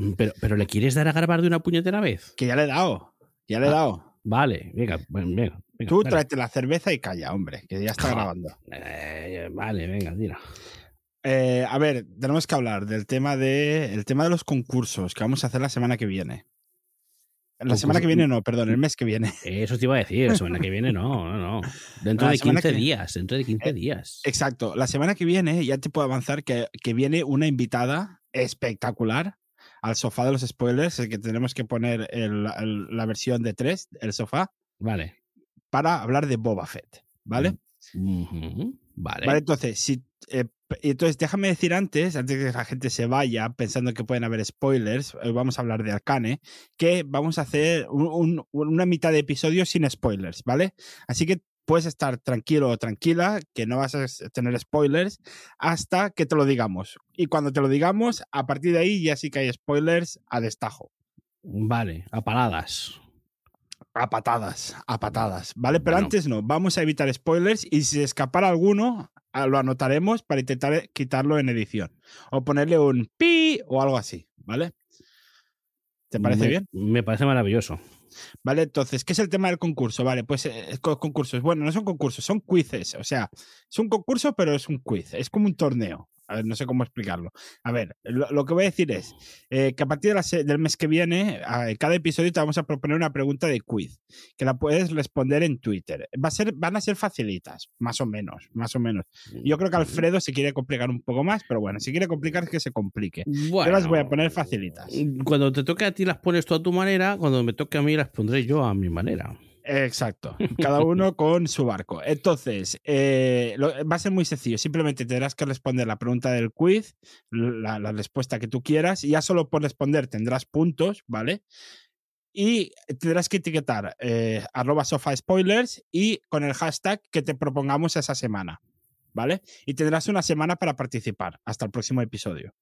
Mm, Pero, pero ¿le quieres dar a grabar de una puñetera vez? Que ya le he dado. Ya le he Ah. dado. Vale, venga, venga. venga, Tú tráete la cerveza y calla, hombre, que ya está Ja. grabando. Eh, vale, venga, tira. Eh, a ver, tenemos que hablar del tema de el tema de los concursos que vamos a hacer la semana que viene. La semana que viene no, perdón, el mes que viene. Eso te iba a decir, la semana que viene no, no, no. Dentro La de semana 15 que- días, dentro de 15 Eh, días. Exacto, la semana que viene ya te puedo avanzar que, que viene una invitada espectacular al sofá de los spoilers, el que tenemos que poner el- el- la versión de 3, el sofá, Vale. para hablar de Boba Fett, ¿vale? Vale. Vale, entonces, si, eh, entonces déjame decir antes, antes de que la gente se vaya pensando que pueden haber spoilers, eh, vamos a hablar de Arcane, que vamos a hacer un- un- una mitad de episodio sin spoilers, ¿vale? Así que puedes estar tranquilo o tranquila, que no vas a tener spoilers hasta que te lo digamos. Y cuando te lo digamos, a partir de ahí ya sí que hay spoilers a destajo. Vale, a paladas. A patadas, a patadas, ¿vale? Pero Bueno. antes no, vamos a evitar spoilers y si escapara alguno, lo anotaremos para intentar quitarlo en edición. O ponerle un pi o algo así, ¿vale? ¿Te parece Me- bien? Me parece maravilloso. Vale, entonces, ¿qué es el tema del concurso? Vale, pues eh, co- concursos. Bueno, no son concursos, son quizzes. O sea, es un concurso, pero es un quiz. Es como un torneo. A ver, no sé cómo explicarlo. A ver, lo, lo que voy a decir es eh, que a partir de la se- del mes que viene, a cada episodio te vamos a proponer una pregunta de quiz, que la puedes responder en Twitter. Va a ser, van a ser facilitas, más o menos, más o menos. Yo creo que Alfredo se quiere complicar un poco más, pero bueno, si quiere complicar, que se complique. Yo las voy a poner facilitas. Cuando te toque a ti las pones tú a tu manera, cuando me toque a mí las pondré yo a mi manera. Exacto, cada uno con su barco. Entonces, eh, lo- va a ser muy sencillo. Simplemente tendrás que responder la pregunta del quiz, la, la respuesta que tú quieras, y ya solo por responder tendrás puntos, ¿vale? Y tendrás que etiquetar eh, arroba sofá spoilers y con el hashtag que te propongamos esa semana, ¿vale? Y tendrás una semana para participar hasta el próximo episodio.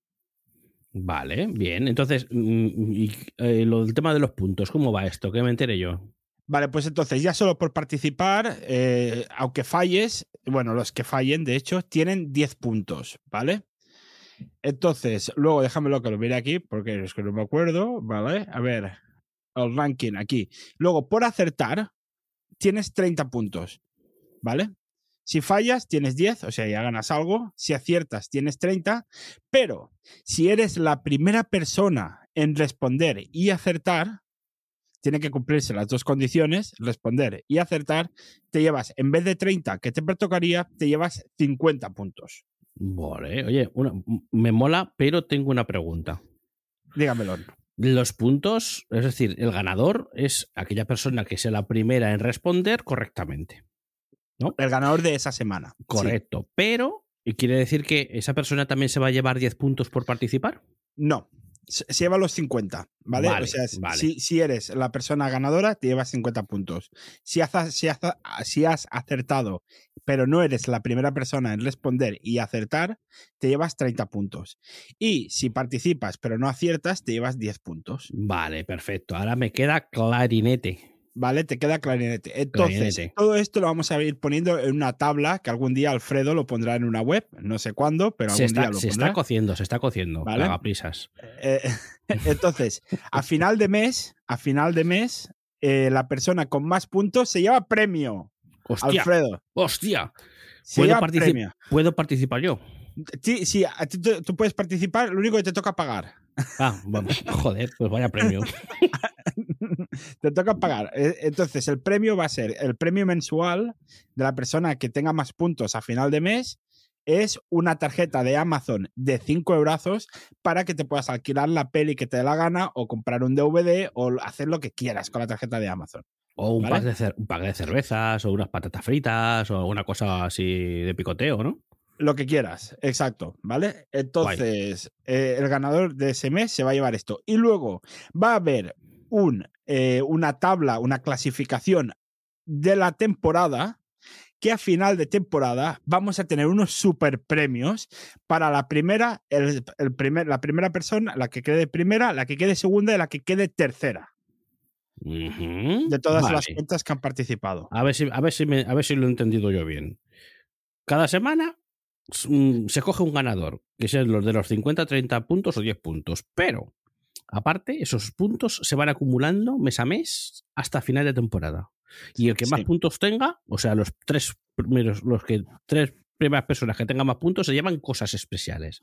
Vale, bien. Entonces, mm, y, eh, lo del tema de los puntos, ¿cómo va esto? Que me enteré yo. Vale, pues entonces ya solo por participar, eh, aunque falles, bueno, los que fallen, de hecho, tienen 10 puntos, ¿vale? Entonces, luego déjamelo que lo mire aquí, porque es que no me acuerdo, ¿vale? A ver, el ranking aquí. Luego, por acertar, tienes 30 puntos, ¿vale? Si fallas, tienes 10, o sea, ya ganas algo. Si aciertas, tienes 30. Pero si eres la primera persona en responder y acertar, tiene que cumplirse las dos condiciones, responder y acertar, te llevas, en vez de 30 que te tocaría, te llevas 50 puntos. Vale, oye, una- me mola, pero tengo una pregunta. Dígamelo. Los puntos, es decir, el ganador es aquella persona que sea la primera en responder correctamente. El ganador de esa semana. Sí. Correcto. Pero, ¿y quiere decir que esa persona también se va a llevar 10 puntos por participar? No. Se lleva los 50, ¿vale? Vale, o sea, vale. si, si eres la persona ganadora, te llevas 50 puntos. Si has, si, has, si has acertado, pero no eres la primera persona en responder y acertar, te llevas 30 puntos. Y si participas, pero no aciertas, te llevas 10 puntos. Vale, perfecto. Ahora me queda clarinete. ¿Vale? Te queda clarinete. Entonces, Clarinete. todo esto lo vamos a ir poniendo en una tabla que algún día Alfredo lo pondrá en una web, no sé cuándo, pero Se algún está, día lo se pondrá. está cociendo, se está cociendo. Vale. Haga prisas. Eh, entonces, a final de mes, a final de mes, eh, la persona con más puntos se lleva premio. Hostia, Alfredo. hostia. Se ¿Puedo, partici- premio. ¿Puedo participar yo? Sí, sí, tú, tú puedes participar, lo único que te toca pagar. Ah, bueno, joder, pues vaya premio. te toca pagar. Eh, Entonces, el premio va a ser el premio mensual de la persona que tenga más puntos a final de mes. Es una tarjeta de Amazon de 5 euros para que te puedas alquilar la peli que te dé la gana o comprar un DVD o hacer lo que quieras con la tarjeta de Amazon. O un, ¿Vale? pack de un pack de cervezas, o unas patatas fritas, o alguna cosa así de picoteo, ¿no? Lo que quieras, exacto, ¿vale? Entonces, eh, el ganador de ese mes se va a llevar esto. Y luego va a haber un, eh, una tabla, una clasificación de la temporada, que a final de temporada vamos a tener unos super premios para la primera, el, el primer, la primera persona, la que quede primera, la que quede segunda y la que quede tercera, de todas vale. las cuentas que han participado. A ver, si, a, ver si me- a ver si lo he entendido yo bien. Cada semana se coge un ganador, que sean los de los 50, 30 puntos o 10 puntos. Pero aparte, esos puntos se van acumulando mes a mes hasta final de temporada. Y el que más Sí. puntos tenga, o sea, los tres primeros, los que tres primeras personas que tengan más puntos se llevan cosas especiales.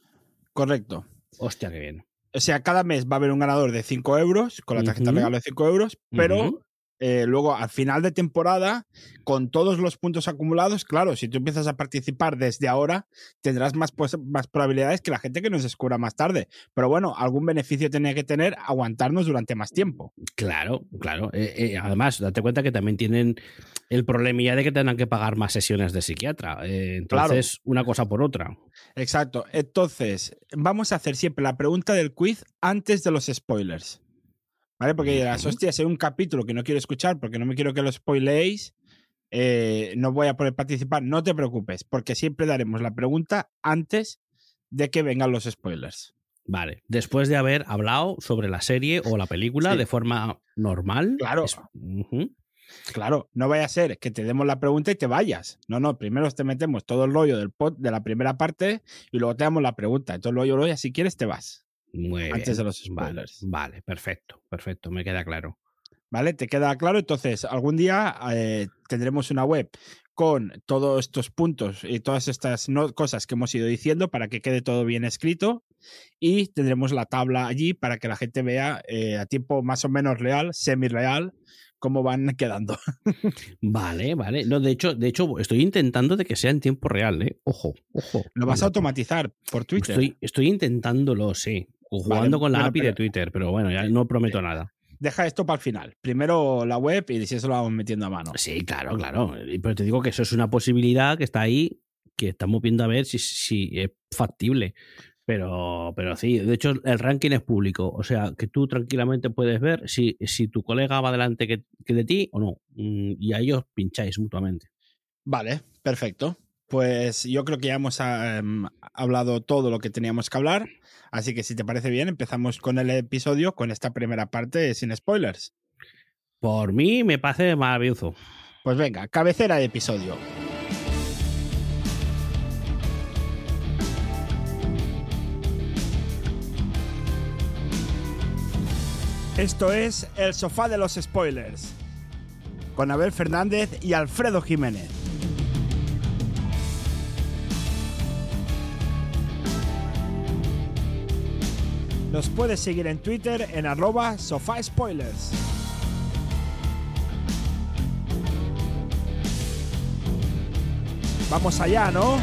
Correcto. Hostia, qué bien. O sea, cada mes va a haber un ganador de 5 euros, con la tarjeta Ujú. regalo de 5 euros, pero. Eh, luego al final de temporada, con todos los puntos acumulados, claro, si tú empiezas a participar desde ahora, tendrás más, pues, más probabilidades que la gente que nos descubra más tarde. Pero bueno, algún beneficio tenía que tener aguantarnos durante más tiempo. Claro, claro. Eh, eh, además, date cuenta que también tienen el problemilla de que tengan que pagar más sesiones de psiquiatra. Entonces, una cosa por otra. Exacto. Entonces, vamos a hacer siempre la pregunta del quiz antes de los spoilers. ¿Vale? Porque dirás, Ujú. hostia, si hay un capítulo que no quiero escuchar porque no me quiero que lo spoileéis, eh, no voy a poder participar. No te preocupes, porque siempre daremos la pregunta antes de que vengan los spoilers. Vale. Después de haber hablado sobre la serie o la película Sí. de forma normal. Claro. es-. Claro, no vaya a ser que te demos la pregunta y te vayas. No, no, primero te metemos todo el rollo del pod de la primera parte y luego te damos la pregunta. Entonces, luego, luego, si quieres, te vas. Muy Antes bien. de los spoilers. vale, perfecto, perfecto, me queda claro. ¿Vale? ¿Te queda claro? Entonces, algún día eh, tendremos una web con todos estos puntos y todas estas no- cosas que hemos ido diciendo para que quede todo bien escrito y tendremos la tabla allí para que la gente vea eh, a tiempo más o menos real, semi-real, cómo van quedando. Vale, vale. No, de hecho, de hecho, estoy intentando de que sea en tiempo real, ¿eh? Ojo, ojo. Lo vas a automatizar por Twitter. Estoy, estoy intentándolo, sí. O Vale, Jugando con la bueno, API de Twitter, pero bueno, ya no prometo nada. Deja esto para el final. Primero la web y si eso lo vamos metiendo a mano. Sí, claro, claro. Pero te digo que eso es una posibilidad que está ahí, que estamos viendo a ver si, si es factible. Pero, pero sí, de hecho el ranking es público, o sea que tú tranquilamente puedes ver si, si tu colega va adelante que, que de ti o no. Mm, Y a ellos pincháis mutuamente. Vale, perfecto. Pues yo creo que ya hemos ah, em, hablado todo lo que teníamos que hablar. Así que si te parece bien, empezamos con el episodio, con esta primera parte sin spoilers. Por mí me parece maravilloso. Pues venga, cabecera de episodio. Esto es El Sofá de los Spoilers, con Abel Fernández y Alfredo Jiménez. Nos puedes seguir en Twitter en arroba sofá spoilers. Vamos allá, ¿no?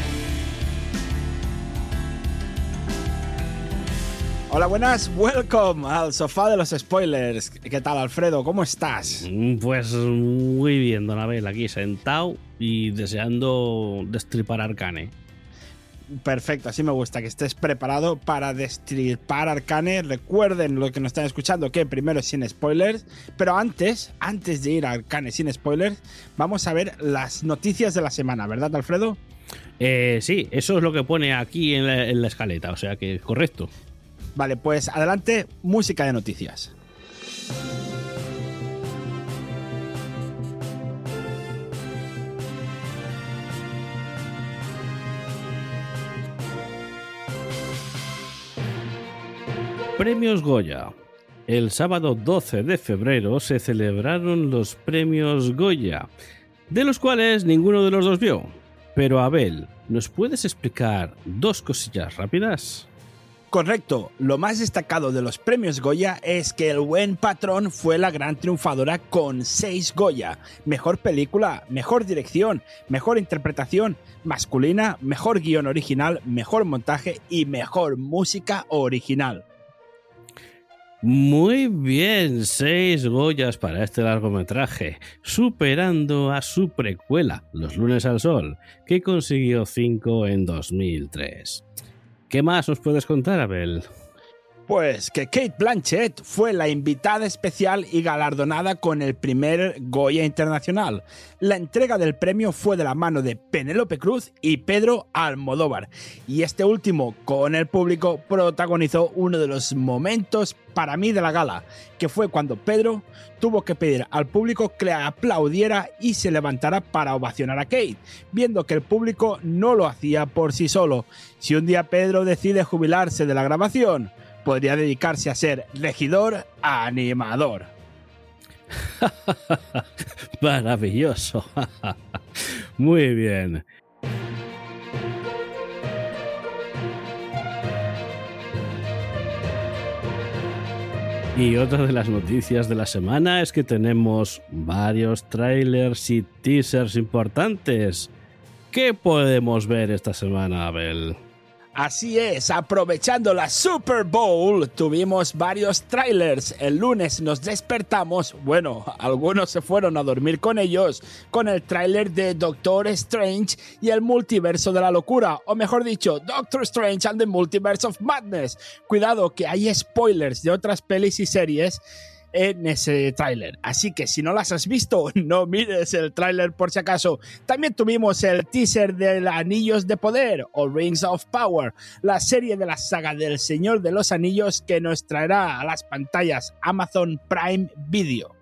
Hola, buenas, welcome al sofá de los spoilers. ¿Qué tal, Alfredo? ¿Cómo estás? Mm, Pues muy bien, don Abel, aquí sentado y deseando destripar Arcane. Perfecto, así me gusta que estés preparado para destripar Arcane. Recuerden lo que nos están escuchando que primero es sin spoilers, pero antes, antes de ir a Arcane sin spoilers, vamos a ver las noticias de la semana, ¿verdad, Alfredo? Eh, sí, eso es lo que pone aquí en la, en la escaleta, o sea que correcto. Vale, pues adelante, música de noticias. Premios Goya. El sábado 12 de febrero se celebraron los premios Goya, de los cuales ninguno de los dos vio. Pero Abel, ¿nos puedes explicar dos cosillas rápidas? Correcto, lo más destacado de los premios Goya es que El Buen Patrón fue la gran triunfadora con 6 Goya. Mejor película, mejor dirección, mejor interpretación masculina, mejor guion original, mejor montaje y mejor música original. Muy bien, seis Goyas para este largometraje, superando a su precuela, Los lunes al sol, que consiguió cinco en 2003. ¿Qué más nos puedes contar, Abel? Pues que Kate Blanchett fue la invitada especial y galardonada con el primer Goya Internacional. La entrega del premio fue de la mano de Penélope Cruz y Pedro Almodóvar. Y este último, con el público, protagonizó uno de los momentos para mí de la gala, que fue cuando Pedro tuvo que pedir al público que le aplaudiera y se levantara para ovacionar a Kate, viendo que el público no lo hacía por sí solo. Si un día Pedro decide jubilarse de la grabación, podría dedicarse a ser regidor animador. Maravilloso. Muy bien. Y otra de las noticias de la semana es que tenemos varios trailers y teasers importantes. ¿Qué podemos ver esta semana, Abel? Así es, aprovechando la Super Bowl, tuvimos varios trailers. El lunes nos despertamos, bueno, algunos se fueron a dormir con ellos, con el trailer de Doctor Strange y el multiverso de la locura, o mejor dicho, Doctor Strange and the Multiverse of Madness. Cuidado que hay spoilers de otras pelis y series en ese tráiler. Así que si no las has visto, no mires el tráiler por si acaso. También tuvimos el teaser de Anillos de Poder o Rings of Power, la serie de la saga del Señor de los Anillos que nos traerá a las pantallas Amazon Prime Video.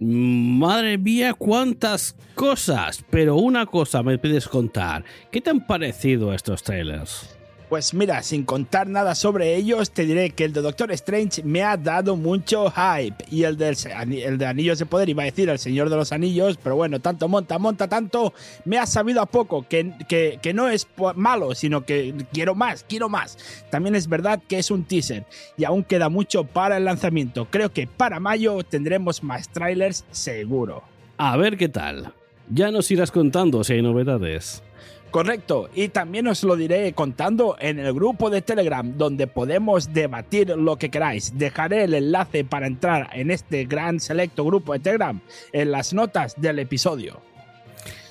Madre mía, cuántas cosas. Pero una cosa me pides contar. ¿Qué te han parecido estos trailers? Pues mira, sin contar nada sobre ellos, te diré que el de Doctor Strange me ha dado mucho hype. Y el, el de Anillos de Poder, iba a decir el Señor de los Anillos, pero bueno, tanto monta, monta tanto, me ha sabido a poco que, que, que no es malo, sino que quiero más, quiero más. También es verdad que es un teaser y aún queda mucho para el lanzamiento. Creo que para mayo tendremos más trailers seguro. A ver qué tal. Ya nos irás contando si hay novedades. Correcto, y también os lo diré contando en el grupo de Telegram donde podemos debatir lo que queráis. Dejaré el enlace para entrar en este gran selecto grupo de Telegram en las notas del episodio.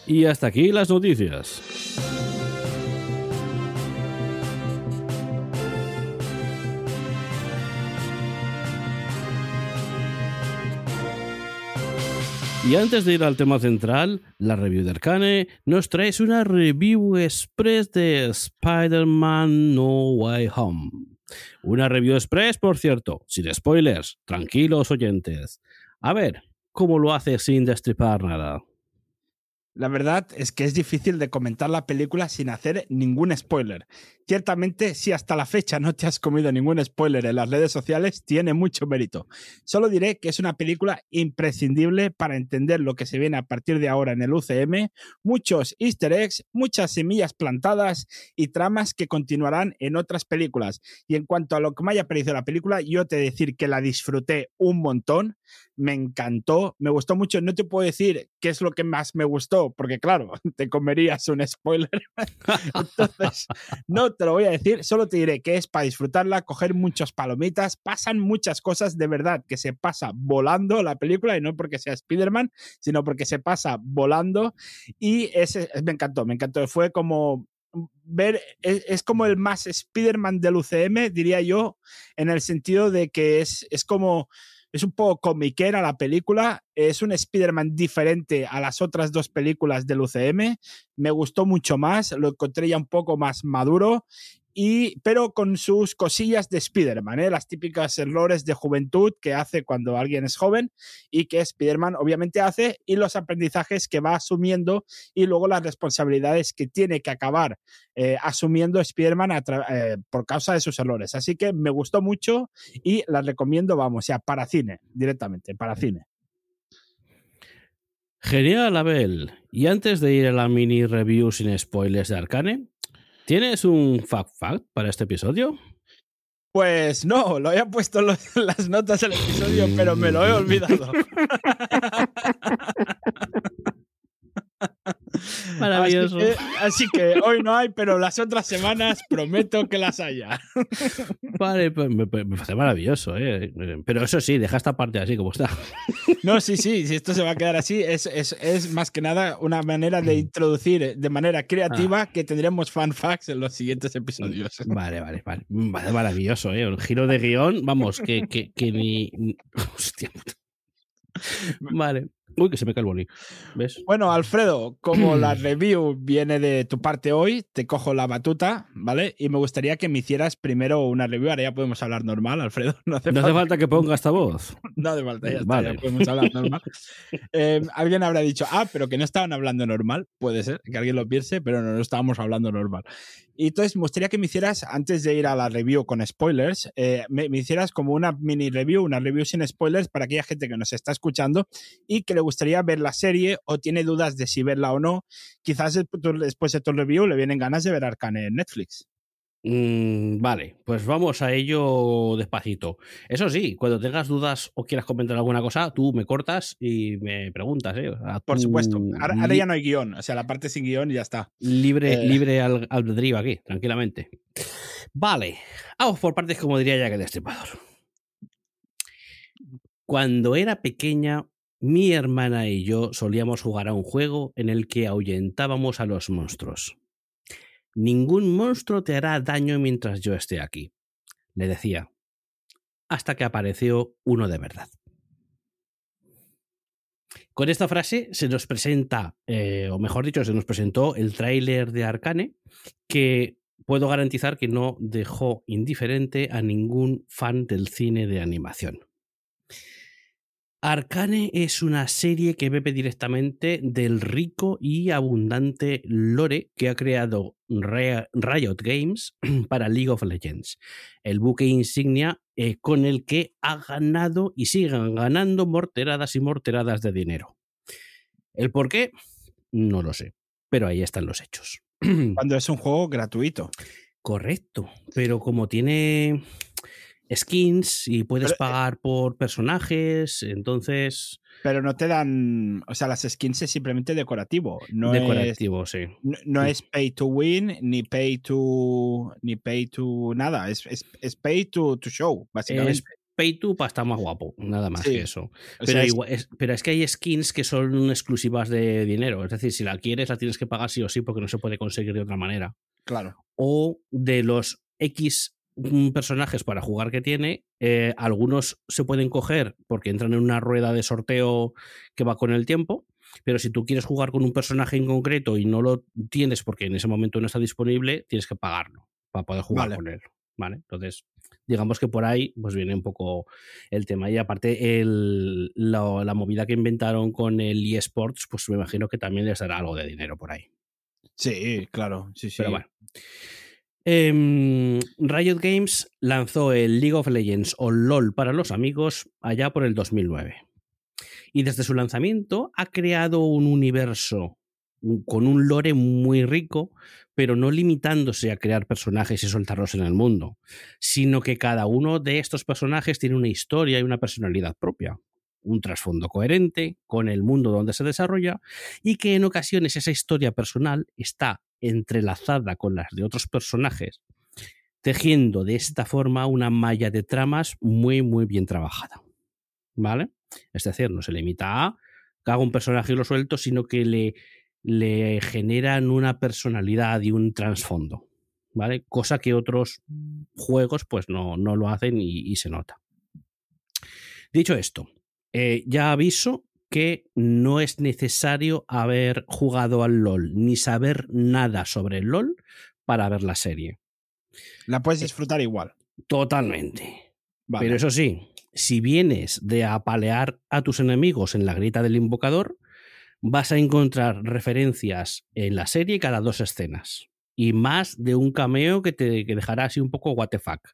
Y hasta aquí las noticias. Y antes de ir al tema central, la review de Arcane, nos traes una review express de Spider-Man No Way Home. Una review express, por cierto, sin spoilers, tranquilos oyentes. A ver, ¿cómo lo hace sin destripar nada? La verdad es que es difícil de comentar la película sin hacer ningún spoiler. Ciertamente, si hasta la fecha no te has comido ningún spoiler en las redes sociales, tiene mucho mérito. Solo diré que es una película imprescindible para entender lo que se viene a partir de ahora en el UCM, muchos easter eggs, muchas semillas plantadas y tramas que continuarán en otras películas. Y en cuanto a lo que me haya parecido la película, yo te decir que la disfruté un montón, me encantó, me gustó mucho. No te puedo decir qué es lo que más me gustó, porque claro, te comerías un spoiler. Entonces, no te lo voy a decir, solo te diré que es para disfrutarla, coger muchas palomitas, pasan muchas cosas de verdad, que se pasa volando la película, y no porque sea Spider-Man, sino porque se pasa volando, y ese, me encantó, me encantó. Fue como ver, es, es, como el más Spider-Man del UCM, diría yo, en el sentido de que es, es como es un poco comiquera la película, es un Spider-Man diferente a las otras dos películas del UCM, me gustó mucho más, lo encontré ya un poco más maduro y, pero con sus cosillas de Spider-Man, ¿eh? las típicas errores de juventud que hace cuando alguien es joven y que Spider-Man obviamente hace y los aprendizajes que va asumiendo y luego las responsabilidades que tiene que acabar eh, asumiendo Spider-Man eh, por causa de sus errores. Así que me gustó mucho y las recomiendo, vamos, ya para cine, directamente, para cine. Genial, Abel. Y antes de ir a la mini review sin spoilers de Arcane, ¿Tienes un fact fact para este episodio? Pues no, lo había puesto en las notas del episodio, pero me lo he olvidado. Maravilloso. Así que, así que, hoy no hay, pero las otras semanas prometo que las haya. Vale, pues me, me parece maravilloso, ¿eh? Pero eso sí, deja esta parte así como está. No, sí, sí, si esto se va a quedar así, es, es, es más que nada una manera de introducir de manera creativa ah. que tendremos fan facts en los siguientes episodios. Vale, vale, vale. Vale, maravilloso, ¿eh? Un giro de guion, vamos, que, que, que ni. Hostia puta. Vale. Uy, que se me cae el boli. ¿Ves? Bueno, Alfredo, como la review viene de tu parte hoy, te cojo la batuta, ¿vale? Y me gustaría que me hicieras primero una review. Ahora ya podemos hablar normal, Alfredo. No hace, falta, que ponga esta voz. No hace falta, ya, está, ya podemos hablar normal. Eh, alguien habrá dicho, ah, pero que no estaban hablando normal. Puede ser que alguien lo piense, pero no, no estábamos hablando normal. Y entonces me gustaría que me hicieras, antes de ir a la review con spoilers, eh, me, hicieras como una mini review, una review sin spoilers para aquella gente que nos está escuchando y que le gustaría ver la serie o tiene dudas de si verla o no. Quizás después de tu review le vienen ganas de ver Arcane en Netflix. Mm, vale, pues vamos a ello despacito. Eso sí, cuando tengas dudas o quieras comentar alguna cosa, tú me cortas y me preguntas. ¿eh? Por supuesto. Ahora, ya no hay guion, o sea, la parte sin guion ya está. Libre, eh... libre al, albedrío aquí, tranquilamente. Vale, vamos por partes como diría ya que el Destripador. Cuando era pequeña, mi hermana y yo solíamos jugar a un juego en el que ahuyentábamos a los monstruos. Ningún monstruo te hará daño mientras yo esté aquí, le decía, hasta que apareció uno de verdad. Con esta frase se nos presenta, eh, o mejor dicho, se nos presentó el tráiler de Arcane, que puedo garantizar que no dejó indiferente a ningún fan del cine de animación. Arcane es una serie que bebe directamente del rico y abundante lore que ha creado Riot Games para League of Legends, el buque insignia eh, con el que ha ganado y siguen ganando morteradas y morteradas de dinero. ¿El por qué? No lo sé, pero ahí están los hechos. Cuando es un juego gratuito. Correcto, pero como tiene skins y puedes eh, pagar por personajes, entonces... Pero no te dan, o sea, las skins es simplemente decorativo, no decorativo, sí. No, es pay to win ni pay to ni pay to nada, es, es, pay to, to, show, básicamente. Es pay to para estar más guapo, nada más que eso. Pero, es... pero es que hay skins que son exclusivas de dinero, es decir, si la quieres la tienes que pagar sí o sí porque no se puede conseguir de otra manera. Claro. O de los X personajes para jugar que tiene, eh, algunos se pueden coger porque entran en una rueda de sorteo que va con el tiempo, pero si tú quieres jugar con un personaje en concreto y no lo tienes porque en ese momento no está disponible, tienes que pagarlo para poder jugar con él. ¿Vale? Entonces, digamos que por ahí pues viene un poco el tema. Y aparte, el, la, la, movida que inventaron con el eSports, pues me imagino que también les dará algo de dinero por ahí. Sí, claro, sí, sí. Pero bueno. Em, Riot Games lanzó el League of Legends o LOL para los amigos allá por el 2009. Y desde su lanzamiento ha creado un universo con un lore muy rico, pero no limitándose a crear personajes y soltarlos en el mundo, sino que cada uno de estos personajes tiene una historia y una personalidad propia, un trasfondo coherente con el mundo donde se desarrolla y que en ocasiones esa historia personal está entrelazada con las de otros personajes, tejiendo de esta forma una malla de tramas muy, muy bien trabajada. ¿Vale? Es decir, no se limita a haga un personaje y lo suelto, sino que le, le generan una personalidad y un trasfondo. ¿Vale? Cosa que otros juegos pues no, no lo hacen y, se nota. Dicho esto, eh, ya aviso que no es necesario haber jugado al LOL ni saber nada sobre el LOL para ver la serie. La puedes disfrutar igual. Totalmente. Pero eso sí, si vienes de apalear a tus enemigos en la grita del invocador, vas a encontrar referencias en la serie cada dos escenas. Y más de un cameo que te dejará así un poco what the fuck.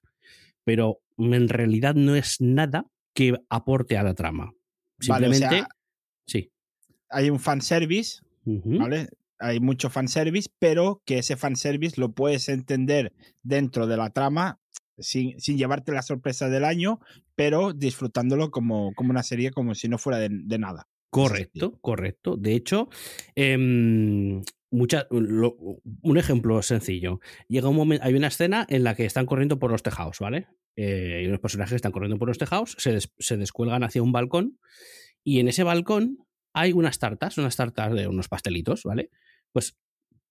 Pero en realidad no es nada que aporte a la trama. Simplemente. Hay un fanservice, ¿vale? Hay mucho fanservice, pero que ese fanservice lo puedes entender dentro de la trama sin, sin llevarte la sorpresa del año, pero disfrutándolo como, como una serie como si no fuera de, nada. Correcto, correcto. De hecho, em, un ejemplo sencillo. Llega un momento, hay una escena en la que están corriendo por los tejados, ¿vale? Eh, y los personajes están corriendo por los tejados, se, se descuelgan hacia un balcón y en ese balcón hay unas tartas, unas tartas de unos pastelitos, ¿vale? Pues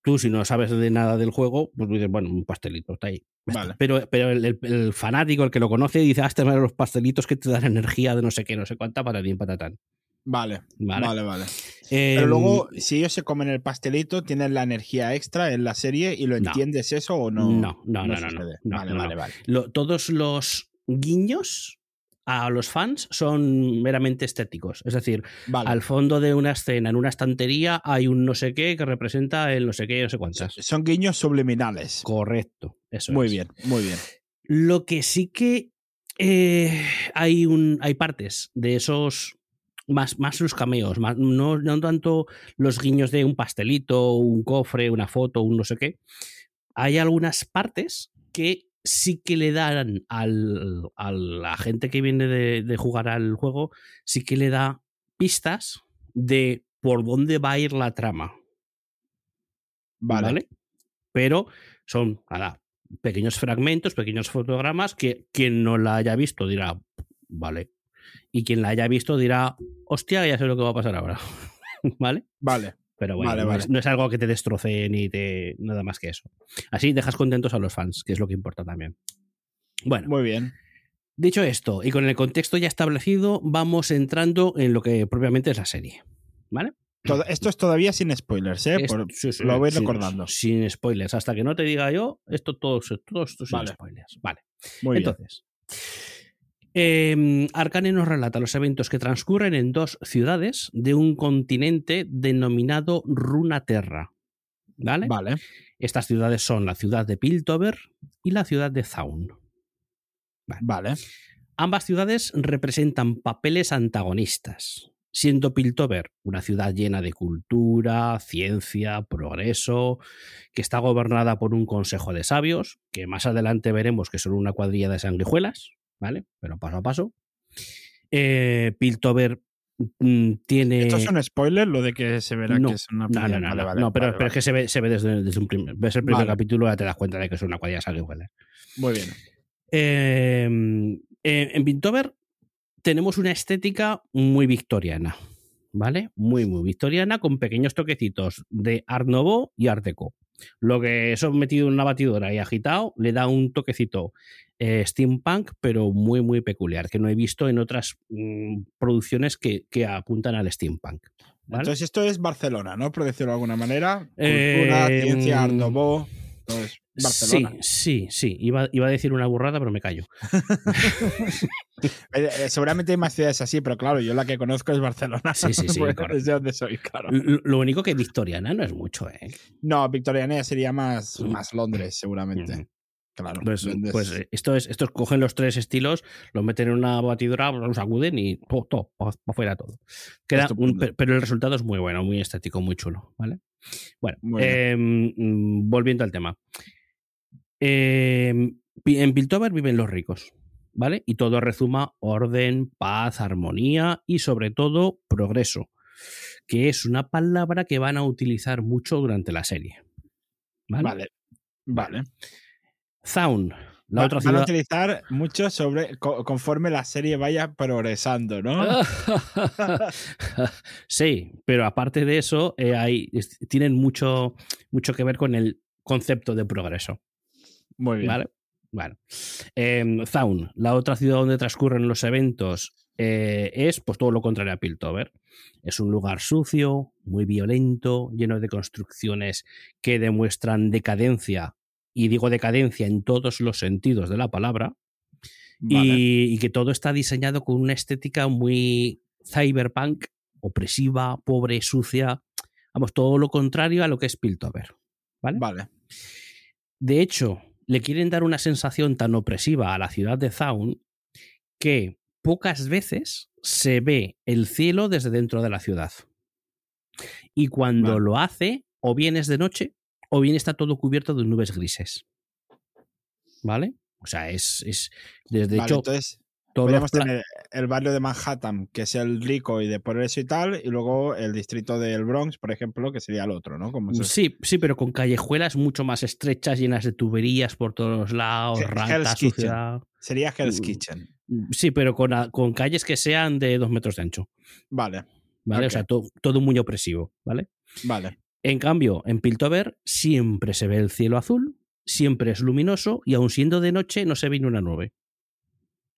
tú, si no sabes de nada del juego, pues dices, bueno, un pastelito, está ahí. Vale. Pero, pero el, fanático, el que lo conoce, dice, ah, este los pastelitos que te dan energía de no sé qué, no sé cuánta, patatín, patatán. Vale, Vale. vale, vale. Pero Em, luego, si ellos se comen el pastelito, tienen la energía extra en la serie y lo No. entiendes eso o no. No, no, no, no, no, no, vale, no, vale, no. vale. lo- todos los guiños a los fans son meramente estéticos. Es decir, Vale. al fondo de una escena, en una estantería, hay un no sé qué que representa el no sé qué, no sé cuántas. Son guiños subliminales. Correcto. Eso Muy es. bien, muy bien. Lo que sí que eh, hay, un, hay partes de esos. Más, más los cameos, más, no, no tanto los guiños de un pastelito, un cofre, una foto, un no sé qué. Hay algunas partes que sí que le dan al, a la gente que viene de, de jugar al juego, sí que le da pistas de por dónde va a ir la trama. Vale. ¿vale? Pero son, nada, pequeños fragmentos, pequeños fotogramas que quien no la haya visto dirá, vale. Y quien la haya visto dirá, hostia, ya sé lo que va a pasar ahora. ¿Vale? Vale. Pero bueno, Vale, no, vale. Es, no es algo que te destroce ni te. nada más que eso. Así dejas contentos a los fans, que es lo que importa también. Bueno, Muy bien. dicho esto, y con el contexto ya establecido, vamos entrando en lo que propiamente es la serie. ¿Vale? Todo- esto es todavía sin spoilers, ¿eh? Por- sí, sí, lo voy sin- recordando. Sin, spoilers. Hasta que no te diga yo, esto todo, todo esto sin Vale. spoilers. Vale. Muy bien. Eh, Arcane nos relata los eventos que transcurren en dos ciudades de un continente denominado Runaterra. ¿Vale? Vale. Estas ciudades son la ciudad de Piltover y la ciudad de Zaun. Vale. Ambas ciudades representan papeles antagonistas, siendo Piltover una ciudad llena de cultura, ciencia, progreso, que está gobernada por un consejo de sabios, que más adelante veremos que son una cuadrilla de sanguijuelas, ¿vale? Pero paso a paso. Eh, Piltover mm, tiene... ¿Esto es un spoiler? Lo de que se verá No, que es una No, no, no, Vale, no, vale, no, pero, vale, pero es que se ve, se ve desde, desde un primer, ves el primer capítulo y ya te das cuenta de que es una cuadrilla de sanguijuelas. Muy bien. Eh, eh, en Piltover tenemos una estética muy victoriana, ¿vale? Muy, muy victoriana, con pequeños toquecitos de Art Nouveau y Art Deco. Lo que eso metido en una batidora y agitado le da un toquecito eh, steampunk, pero muy, muy peculiar, que no he visto en otras mm, producciones que, que apuntan al steampunk. ¿vale? Entonces esto es Barcelona, ¿no? Por decirlo de alguna manera. Cultura, Eh, ciencia, Art mm, Nouveau. Es Barcelona. Sí, sí, sí. Iba, iba a decir una burrada, pero me callo. Eh, eh, seguramente hay más ciudades así, pero claro, yo la que conozco es Barcelona. Sí, sí, sí, es de donde soy, claro. Lo, lo único que victoriana no es mucho, ¿eh? No, Victoriana sería más, Mm. más Londres, seguramente. Claro. Pues, pues, eh, esto es, estos cogen los tres estilos, los meten en una batidora, los sacuden y todo, todo, para afuera todo. Queda un- pero el resultado es muy bueno, muy estético, muy chulo, ¿vale? Bueno, eh, mm, volviendo al tema. Eh, pi- en Piltover viven los ricos, ¿vale? Y todo rezuma orden, paz, armonía y sobre todo progreso, que es una palabra que van a utilizar mucho durante la serie. ¿Vale? Vale. Vale. Zaun, la Va- otra van a ciudad. utilizar mucho sobre co- conforme la serie vaya progresando, ¿no? sí, pero aparte de eso, eh, hay, tienen mucho, mucho que ver con el concepto de progreso. Muy bien. ¿Vale? Bueno. Em, Zaun, la otra ciudad donde transcurren los eventos, eh, es pues todo lo contrario a Piltover. Es un lugar sucio, muy violento, lleno de construcciones que demuestran decadencia, y digo decadencia en todos los sentidos de la palabra, Vale. y, y que todo está diseñado con una estética muy cyberpunk, opresiva, pobre, sucia. Vamos, todo lo contrario a lo que es Piltover. ¿vale? Vale. De hecho, le quieren dar una sensación tan opresiva a la ciudad de Zaun que pocas veces se ve el cielo desde dentro de la ciudad. Y cuando Vale. lo hace, o bien es de noche, o bien está todo cubierto de nubes grises. ¿Vale? O sea, es, es desde Vale, hecho, entonces los podríamos tener el barrio de Manhattan, que es el rico y de por eso y tal, y luego el distrito del Bronx, por ejemplo, que sería el otro, ¿no? Como Sí, sí, pero con callejuelas mucho más estrechas, llenas de tuberías por todos lados, He- ratas, Hell's Kitchen. suciedad. Sería Hell's Mm. Kitchen. Sí, pero con, con calles que sean de dos metros de ancho. Vale, ¿Vale? O sea, to- todo muy opresivo, ¿vale? vale. En cambio, en Piltover siempre se ve el cielo azul, siempre es luminoso y aun siendo de noche no se ve ni una nube.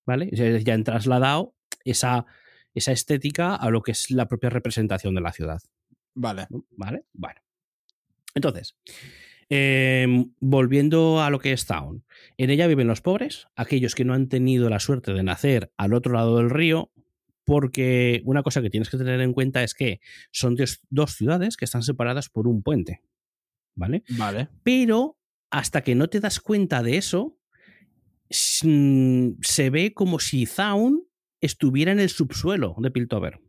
¿Vale? Ya han trasladado esa, esa estética a lo que es la propia representación de la ciudad. Vale. ¿Vale? Bueno. Entonces, em, volviendo a lo que es Town. En ella viven los pobres, aquellos que no han tenido la suerte de nacer al otro lado del río, porque una cosa que tienes que tener en cuenta es que son dos, ciudades que están separadas por un puente. ¿Vale? Vale. Pero hasta que no te das cuenta de eso, s- se ve como si Zaun estuviera en el subsuelo de Piltover.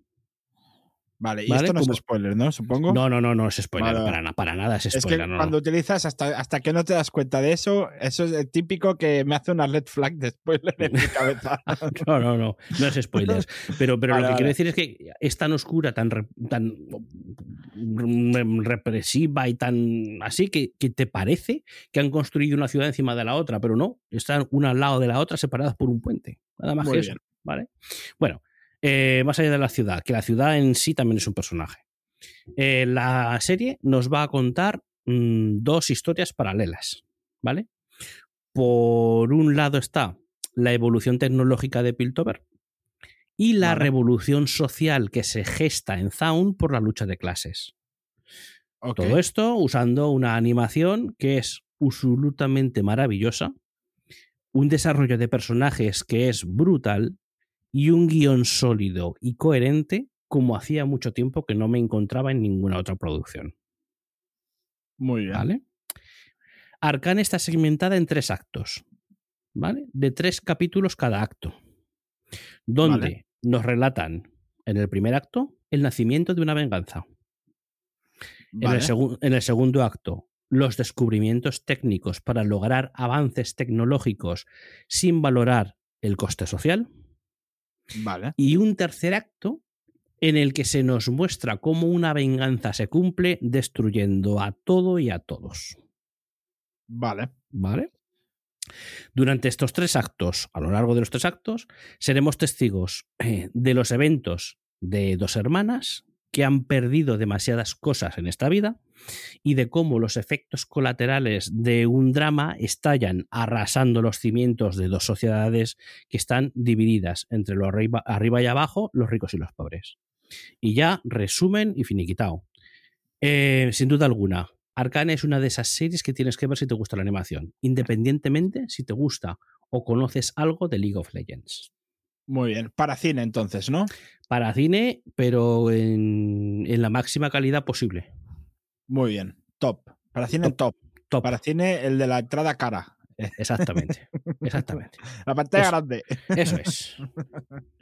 Vale. Y Vale, esto no como- es spoiler, ¿no? Supongo. No, no, no, no es spoiler, Vale, para, na- para nada es Es que spoiler. no, no. cuando utilizas hasta, hasta que no te das cuenta de eso, eso es el típico que me hace una red flag de spoiler en mi cabeza. No, no, no, no es spoilers. Pero, pero Vale, lo que quiero decir es que es tan oscura, tan, re- tan represiva y tan así que, que te parece que han construido una ciudad encima de la otra, pero no, están una al lado de la otra separadas por un puente. Nada más Muy que bien. eso. ¿vale? Bueno, eh, más allá de la ciudad, que la ciudad en sí también es un personaje. Eh, la serie nos va a contar mm, dos historias paralelas, ¿vale? Por un lado está la evolución tecnológica de Piltover y la Vale. revolución social que se gesta en Zaun por la lucha de clases. Todo esto usando una animación que es absolutamente maravillosa, un desarrollo de personajes que es brutal y un guion sólido y coherente como hacía mucho tiempo que no me encontraba en ninguna otra producción. Muy bien. ¿Vale? Arcane está segmentada en tres actos, ¿vale? De tres capítulos cada acto, donde Vale. nos relatan en el primer acto el nacimiento de una venganza. En, el en el segundo acto, los descubrimientos técnicos para lograr avances tecnológicos sin valorar el coste social. Vale. Y un tercer acto en el que se nos muestra cómo una venganza se cumple destruyendo a todo y a todos. Vale. ¿Vale? Durante estos tres actos, a lo largo de los tres actos, seremos testigos eh, de los eventos de dos hermanas que han perdido demasiadas cosas en esta vida y de cómo los efectos colaterales de un drama estallan arrasando los cimientos de dos sociedades que están divididas entre lo arriba, arriba y abajo, los ricos y los pobres. Y ya, resumen y finiquitao. Eh, sin duda alguna, Arcane es una de esas series que tienes que ver si te gusta la animación, independientemente si te gusta o conoces algo de League of Legends. Muy bien. Para cine, entonces, ¿no? Para cine, pero en, en la máxima calidad posible. Muy bien. Top. Para cine, top. Top. Para cine, el de la entrada cara. Exactamente. Exactamente. La pantalla Eso. grande. Eso es.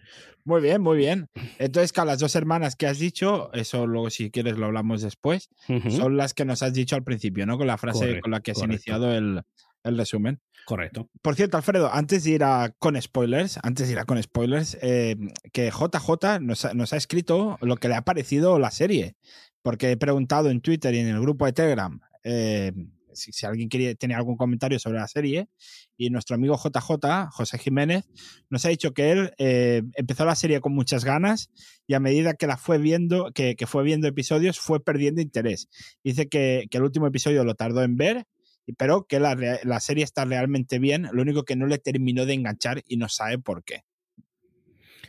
Muy bien, muy bien. Entonces, que las dos hermanas que has dicho, eso luego si quieres lo hablamos después, son las que nos has dicho al principio, ¿no? Con la frase Correcto, con la que has correcto. iniciado el, el resumen. Correcto. Por cierto, Alfredo, antes de ir a con spoilers, antes de ir a con spoilers, eh, que JJ nos ha, nos ha escrito lo que le ha parecido la serie. Porque he preguntado en Twitter y en el grupo de Telegram eh, si, si alguien quería, tenía algún comentario sobre la serie. Y nuestro amigo JJ, José Jiménez, nos ha dicho que él eh, empezó la serie con muchas ganas y a medida que la fue viendo, que, que fue viendo episodios, fue perdiendo interés. Dice que, que el último episodio lo tardó en ver pero que la, la serie está realmente bien, lo único que no le terminó de enganchar y no sabe por qué.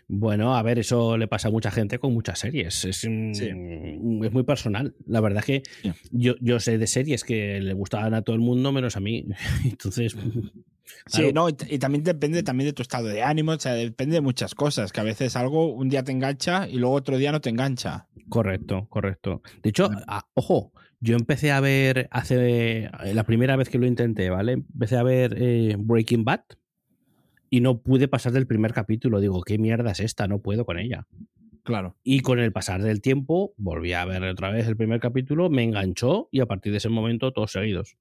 Bueno, a ver, eso le pasa a mucha gente con muchas series. Es, Sí. es muy personal. La verdad es que Sí. yo, yo sé de series que le gustaban a todo el mundo menos a mí. Entonces, Sí, no, y, también depende también de tu estado de ánimo, o sea, depende de muchas cosas, que a veces algo un día te engancha y luego otro día no te engancha. Correcto, correcto. De hecho, a- ojo, yo empecé a ver hace la primera vez que lo intenté, ¿vale? Empecé a ver eh, Breaking Bad y no pude pasar del primer capítulo. Digo, ¿qué mierda es esta? No puedo con ella. Claro. Y con el pasar del tiempo, volví a ver otra vez el primer capítulo, me enganchó y a partir de ese momento todos seguidos.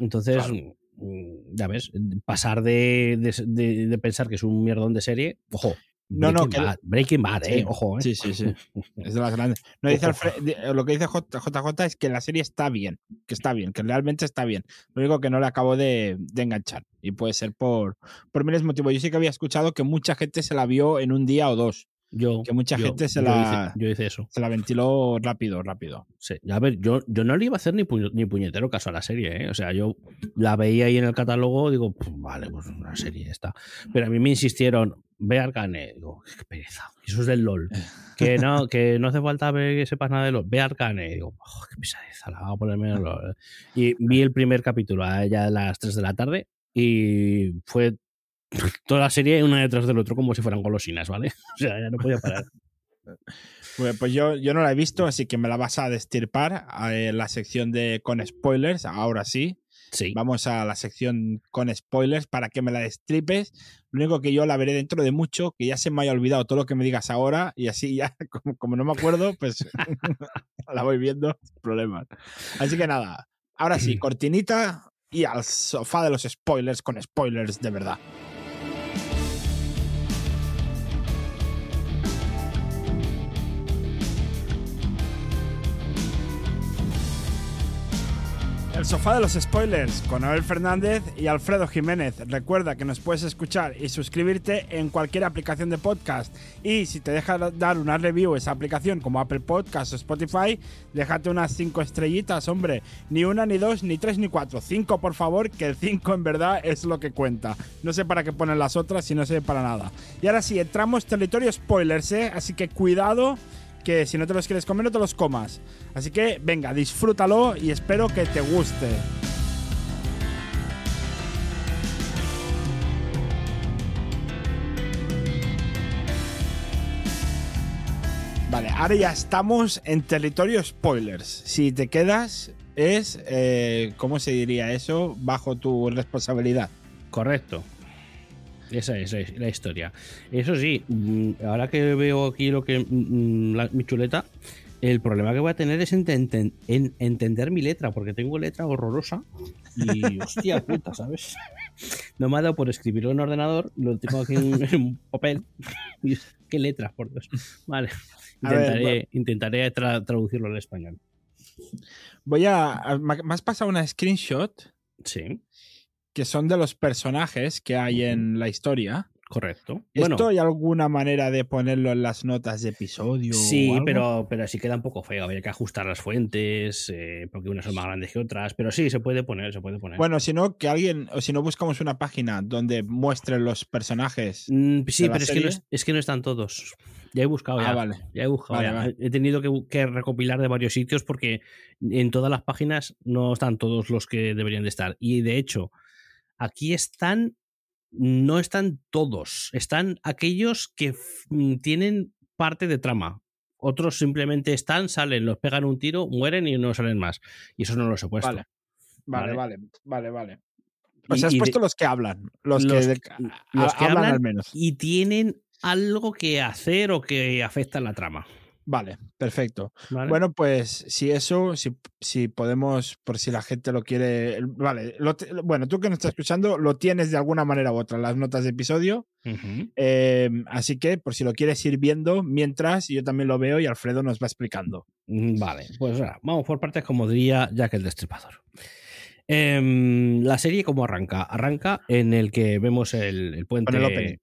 Entonces, Claro. mm, ya ves, pasar de, de- de- de pensar que es un mierdón de serie, ojo. No, no, Breaking que- Bad, Breaking Bad, eh, ojo, eh. Sí, sí, sí. Es de las grandes. No, dice lo que dice JJ es que la serie está bien, que está bien, que realmente está bien. Lo único que no le acabo de, de enganchar. Y puede ser por, por miles motivos. Yo sí que había escuchado que mucha gente se la vio en un día o dos. Yo, que mucha yo- gente se yo la, hice- yo hice eso. se la ventiló rápido, rápido. Sí. A ver, yo, yo no le iba a hacer ni, puño- ni puñetero caso a la serie, ¿eh? O sea, yo la veía ahí en el catálogo, digo, pues, vale, pues una serie está. Pero a mí me insistieron, ve Arcane. Digo, qué pereza. Eso es del LOL. Que no, que no hace falta ver que sepas nada de LOL. Ve Arcane. Digo, "Oh, qué pesadeza, la voy a ponerme en LOL. Y vi el primer capítulo ya a las 3 de la tarde y fue toda la serie una detrás del otro como si fueran golosinas, ¿vale? O sea, ya no podía parar. Pues, pues yo, yo no la he visto, así que me la vas a destirpar en la sección de con spoilers. Ahora sí, Sí. vamos a la sección con spoilers para que me la destripes. Lo único que yo la veré dentro de mucho, que ya se me haya olvidado todo lo que me digas ahora y así ya, como, como no me acuerdo, pues la voy viendo sin problemas. Así que nada, ahora sí, cortinita y al sofá de los spoilers con spoilers de verdad. El sofá de los spoilers con Abel Fernández y Alfredo Jiménez. Recuerda que nos puedes escuchar y suscribirte en cualquier aplicación de podcast. Y si te deja dar una review esa aplicación como Apple Podcast o Spotify, déjate unas 5 estrellitas, hombre. Ni una, ni dos, ni tres, ni cuatro. 5, por favor, que el 5 en verdad es lo que cuenta. No sé para qué ponen las otras si no sé para nada. Y ahora sí, entramos territorio spoilers, ¿eh? Así que cuidado que si no te los quieres comer, no te los comas. Así que venga, disfrútalo y espero que te guste. Vale, ahora ya estamos en territorio spoilers. Si te quedas, es, eh, ¿cómo se diría eso? Bajo tu responsabilidad. Correcto. Esa es la- historia. Eso sí, mm, ahora que veo aquí lo que mm, la- mi chuleta, el problema que voy a tener es en, enten- en entender mi letra, porque tengo letra horrorosa y hostia puta, ¿sabes? No me ha dado por escribirlo en ordenador, lo tengo aquí en, en un papel. ¿Qué letras, por Dios? Vale. Ver, Intentaré, intentaré tra- traducirlo al español. Voy a. me has pasado una screenshot Sí, que son de los personajes que hay en la historia. correcto. ¿Esto hay alguna manera de ponerlo en las notas de episodio? o Sí, algo? pero, pero sí queda un poco feo. Habría que ajustar las fuentes, eh, porque unas son más grandes que otras. Pero sí, se puede poner, se puede poner. Bueno, si no, que alguien, o si no buscamos una página donde muestren los personajes. Mm, sí, pero es que, no, es, que no están todos. Ya he buscado, Ah, ya. vale. Ya he buscado, Vale, ya. vale. He tenido que, que recopilar de varios sitios porque en todas las páginas no están todos los que deberían de estar. Y de hecho, aquí están, no están todos. Están aquellos que mm, tienen parte de trama. Otros simplemente están, salen, los pegan un tiro, mueren y no salen más. Y eso no los he puesto. Vale. Vale, Vale. vale, vale. Pues has y de- puesto los que hablan. Los, los que, a- los que hablan, hablan al menos. y tienen algo que hacer o que afecta en la trama. Vale, perfecto. ¿vale? Bueno, pues si eso, si, si podemos, por si la gente lo quiere. Vale, lo bueno, tú que nos estás escuchando, lo tienes de alguna manera u otra las notas de episodio. Eh, así que, por si lo quieres ir viendo, mientras yo también lo veo y Alfredo nos va explicando. Mm, Vale, pues ahora, vamos por partes, como diría Jack el Destripador. Em, la serie, ¿cómo arranca? Arranca en el que vemos el, el puente. Con el opening.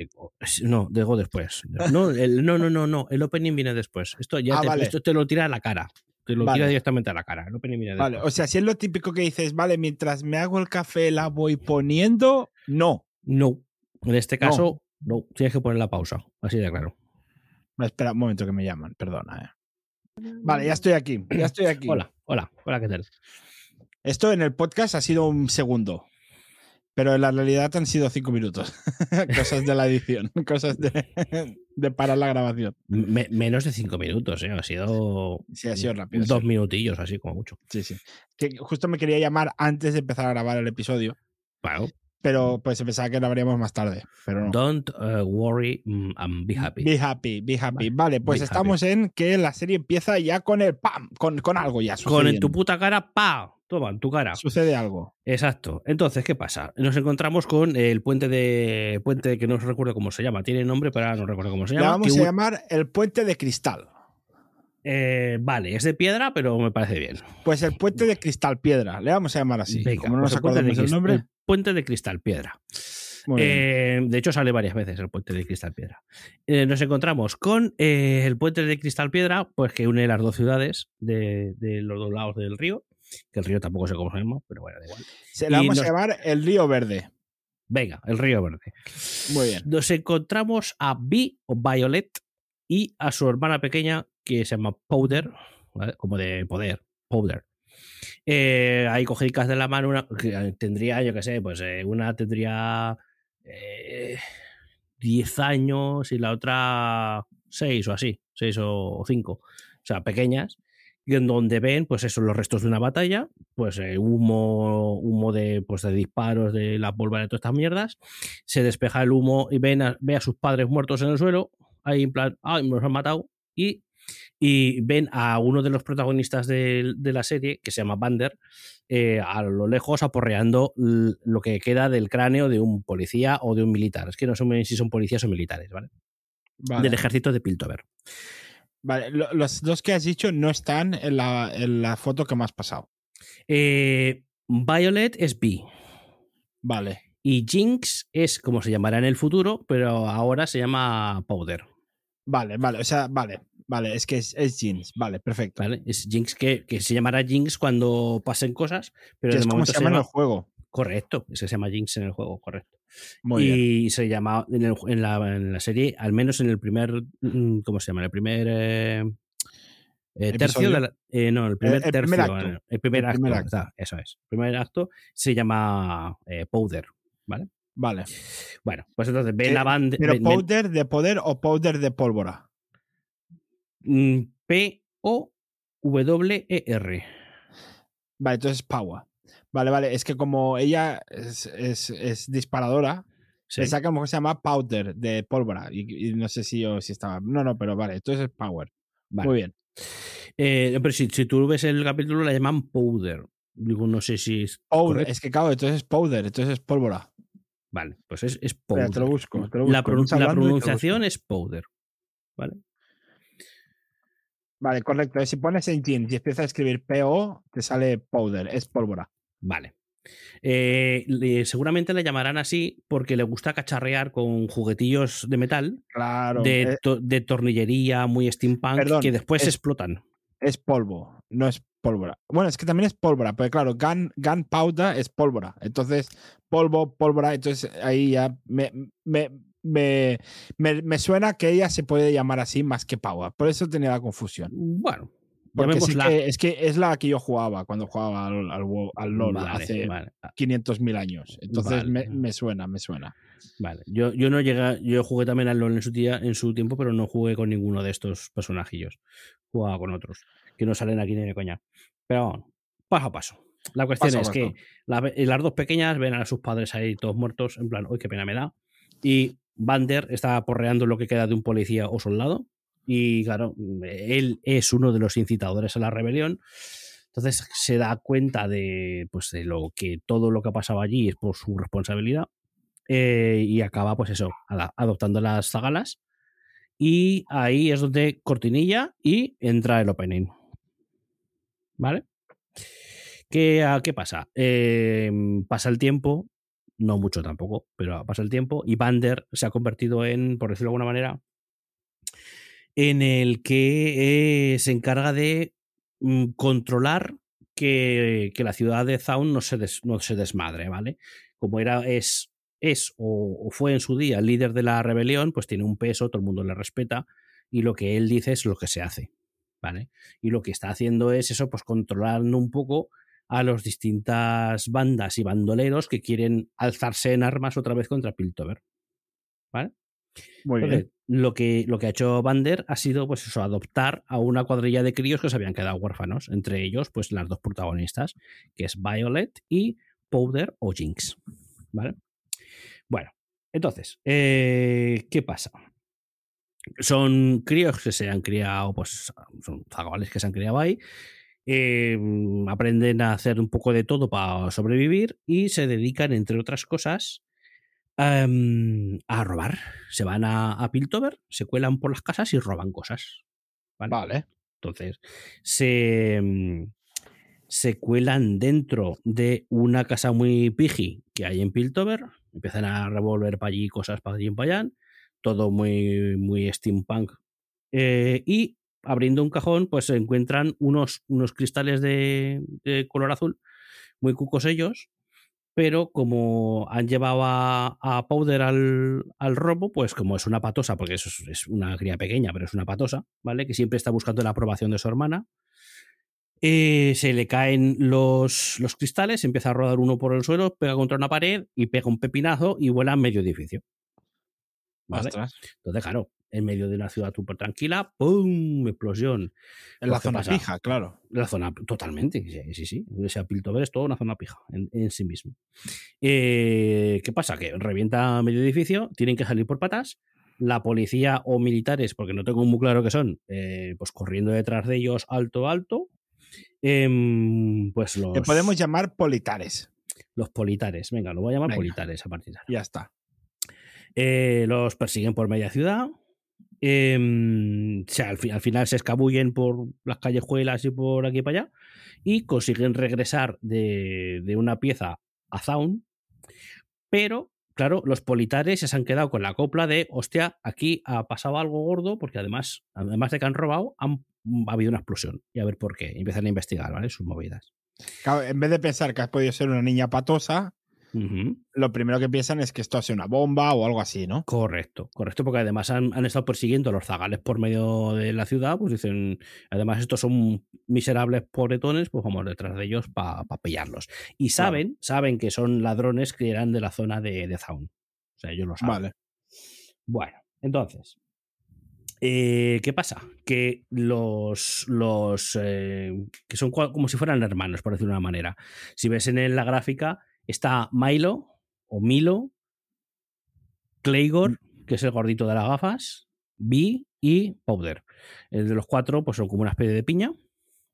Eh, No, digo después. No, el- no, no, no, no. El opening viene después. Esto ya Ah, te, vale. esto te lo tira a la cara. Te lo Vale. tira directamente a la cara. El opening viene Vale, después. o sea, si es lo típico que dices, vale, mientras me hago el café la voy poniendo, no. No. En este caso, no. Tienes que poner la pausa. Así de claro. Espera un momento que me llaman, perdona. eh. Vale, ya estoy aquí, ya estoy aquí. Hola, hola, hola, ¿qué tal? Esto en el podcast ha sido un segundo, pero en la realidad han sido cinco minutos. cosas de la edición, cosas de, de parar la grabación. Me- menos de cinco minutos, ¿eh? Ha sido Sí, ha sido rápido. dos sí. minutillos, así como mucho. Sí, sí. Que justo me quería llamar antes de empezar a grabar el episodio, Bueno, pero pues pensaba que lo habríamos más tarde, pero no. Don't uh, worry mm, and be happy. Be happy, be happy. Vale, Vale, pues be estamos en que la serie empieza ya con el pam, con, con algo ya. Con en tu sucediendo. puta cara, pa, toma, en tu cara. Sucede algo. Exacto. Entonces, ¿qué pasa? Nos encontramos con el puente de. Puente que no recuerdo cómo se llama. Tiene nombre, pero ahora no recuerdo cómo se Le llama. vamos que a llamar el puente de cristal. eh, vale, es de piedra, pero me parece bien. Pues el puente de cristal piedra, le vamos a llamar así. Venga, Como no pues nos acordamos el nombre. el puente de cristal, piedra. Eh, de hecho, sale varias veces el puente de Cristal Piedra. Eh, nos encontramos con el puente de Cristal Piedra, pues que une las dos ciudades de, los dos lados del río. Que el río tampoco sé cómo se llama, pero bueno, da igual. Se le vamos a llamar el Río Verde. Venga, el Río Verde. Muy bien. Nos encontramos a Vi o Violet y a su hermana pequeña que se llama Powder, como de poder, Powder. Eh, ahí cogicas de la mano, una, que tendría, yo qué sé, pues una tendría 10 eh, años y la otra 6 o así, 6 o 5, o sea, pequeñas, y en donde ven, pues eso, los restos de una batalla, pues eh, humo, humo de, pues, de disparos de la pólvora de todas estas mierdas, se despeja el humo y ven a, ve a sus padres muertos en el suelo, ahí en plan, ay, me los han matado, y y ven a uno de los protagonistas de, la serie, que se llama Bander, eh, a lo lejos aporreando lo que queda del cráneo de un policía o de un militar. Es que no sé si son policías o militares, ¿vale? Del ejército de Piltover. Vale, los dos que has dicho no están en la, foto que me has pasado. Eh, Violet es B. Vale. Y Jinx es como se llamará en el futuro, pero ahora se llama Powder. Vale, vale, o sea, vale. Vale, es que es, es Jinx. Vale, perfecto. Vale, es Jinx que, que se llamará Jinx cuando pasen cosas, pero es como se llama en el juego. Correcto, es que se llama Jinx en el juego, correcto. Muy y se llama en, el, en, la, en, la, serie, al menos en el primer, mm, ¿cómo se llama? El primer eh, eh, tercio de la, eh, no, el primer tercio, primer acto. El primer, acto, eso es. El primer acto se llama Powder, ¿vale? Vale. Bueno, pues entonces ven la banda. ¿Pero powder de poder o powder de pólvora? Mm, P-O-W-E-R. Vale, entonces Power. Vale, vale. Es que como ella es, es, disparadora, se saca como que se llama Powder de pólvora. Y, no sé si yo si estaba. No, no, pero vale, entonces es Power. Muy bien. Eh, pero si, si, tú ves el capítulo, la llaman Powder. Digo, no sé si es. Powder, es que claro, entonces es Powder, entonces es pólvora. Vale, pues es, es Powder. te lo busco. La, la pronunciación es Powder. ¿Vale? Vale, correcto. Si pones en y empiezas a escribir PO, te sale powder, es pólvora. Vale. Eh, seguramente le llamarán así porque le gusta cacharrear con juguetillos de metal, claro, de, eh tornillería muy steampunk que después explotan. Es polvo, no es pólvora. Bueno, es que también es pólvora, pero claro, gun, gunpowder es pólvora. Entonces, polvo, pólvora, entonces ahí ya me, me, me, me, suena que ella se puede llamar así más que Power. Por eso tenía la confusión. Bueno. Porque es que es la que yo jugaba cuando jugaba al, al, LOL hace 500.000 años. Entonces me, suena, me suena. Vale. Yo, yo no llegué, yo jugué también al LOL en su, día, en su tiempo, pero no jugué con ninguno de estos personajillos. Jugaba con otros, que no salen aquí ni de coña. Pero paso a paso. La cuestión es que las dos pequeñas ven a sus padres ahí todos muertos, en plan, uy, qué pena me da. Y Bander está porreando lo que queda de un policía o soldado. Y claro, él es uno de los incitadores a la rebelión. Entonces se da cuenta de, pues, de lo que todo lo que ha pasado allí es por su responsabilidad. Eh, y acaba, pues eso, adoptando las zagalas. Y ahí es donde cortinilla y entra el opening. ¿Vale? ¿Qué, ¿qué pasa? Eh, pasa el tiempo, no mucho tampoco, pero pasa el tiempo y Bander se ha convertido en, por decirlo de alguna manera, en el que eh, se encarga de mm, controlar que, la ciudad de Zaun no se, no se desmadre, ¿vale? Como era, es, es o, fue en su día el líder de la rebelión, pues tiene un peso, todo el mundo le respeta y lo que él dice es lo que se hace, ¿vale? Y lo que está haciendo es eso, pues controlando un poco a las distintas bandas y bandoleros que quieren alzarse en armas otra vez contra Piltover. ¿Vale? Muy bien. Lo que, lo que ha hecho Bander ha sido, pues eso, adoptar a una cuadrilla de críos que se habían quedado huérfanos. Entre ellos, pues las dos protagonistas, que es Violet y Powder o Jinx. ¿Vale? Bueno, entonces, eh, ¿qué pasa? Son críos que se han criado, pues son zagales que se han criado ahí, Em, aprenden a hacer un poco de todo para sobrevivir y se dedican, entre otras cosas, em, a robar. Se van a, Piltover, se cuelan por las casas y roban cosas. Vale. Entonces, se, em, se cuelan dentro de una casa muy piji que hay en Piltover, Empiezan a revolver para allí cosas para allí y para allá. Todo muy, muy steampunk. Eh, y abriendo un cajón, pues se encuentran unos, unos cristales de, de color azul, muy cucos ellos, pero como han llevado a, a Powder al, al, robo, pues como es una patosa, porque eso es, es, una cría pequeña, pero es una patosa, ¿vale? Que siempre está buscando la aprobación de su hermana. Eh, se le caen los, los, cristales, empieza a rodar uno por el suelo, pega contra una pared y pega un pepinazo y vuela a medio edificio. ¿Vale? Entonces, claro, en medio de una ciudad súper tranquila, ¡pum! Explosión. En la zona pasa? pija, claro. La zona, totalmente, sí, sí. sí. Ese Piltover es toda una zona pija en, en sí mismo. Eh, ¿Qué pasa? Que revienta medio edificio, tienen que salir por patas. La policía o militares, porque no tengo muy claro qué son, eh, pues corriendo detrás de ellos alto, alto. Eh, pues los. Que podemos llamar politares. Los politares, venga, lo voy a llamar Venga. politares a partir de ahora. Ya está. Eh, los persiguen por media ciudad. O sea, al, fi- al final se escabullen por las callejuelas y por aquí y para allá. Y consiguen regresar de, de una pieza a Zaun. Pero, claro, los politares se han quedado con la copla de, hostia, aquí ha pasado algo gordo, porque además, además de que han robado, han, ha habido una explosión. Y a ver por qué. Empiezan a investigar, ¿vale? Sus movidas. En vez de pensar que has podido ser una niña patosa, Lo primero que piensan es que esto ha sido una bomba o algo así, ¿no? Correcto, correcto, porque además han, han estado persiguiendo a los zagales por medio de la ciudad, pues dicen, además estos son miserables pobretones, pues vamos detrás de ellos para pillarlos. Y Claro. saben, saben que son ladrones que eran de la zona de, de Zaun. O sea, ellos lo saben. Vale. Bueno, entonces, eh, ¿qué pasa? Que los, los eh, que son como si fueran hermanos, por decirlo de una manera. Si ves en la gráfica, está Milo o Milo, Claygor, que es el gordito de las gafas, B y Powder. El de los cuatro, pues son como una especie de piña.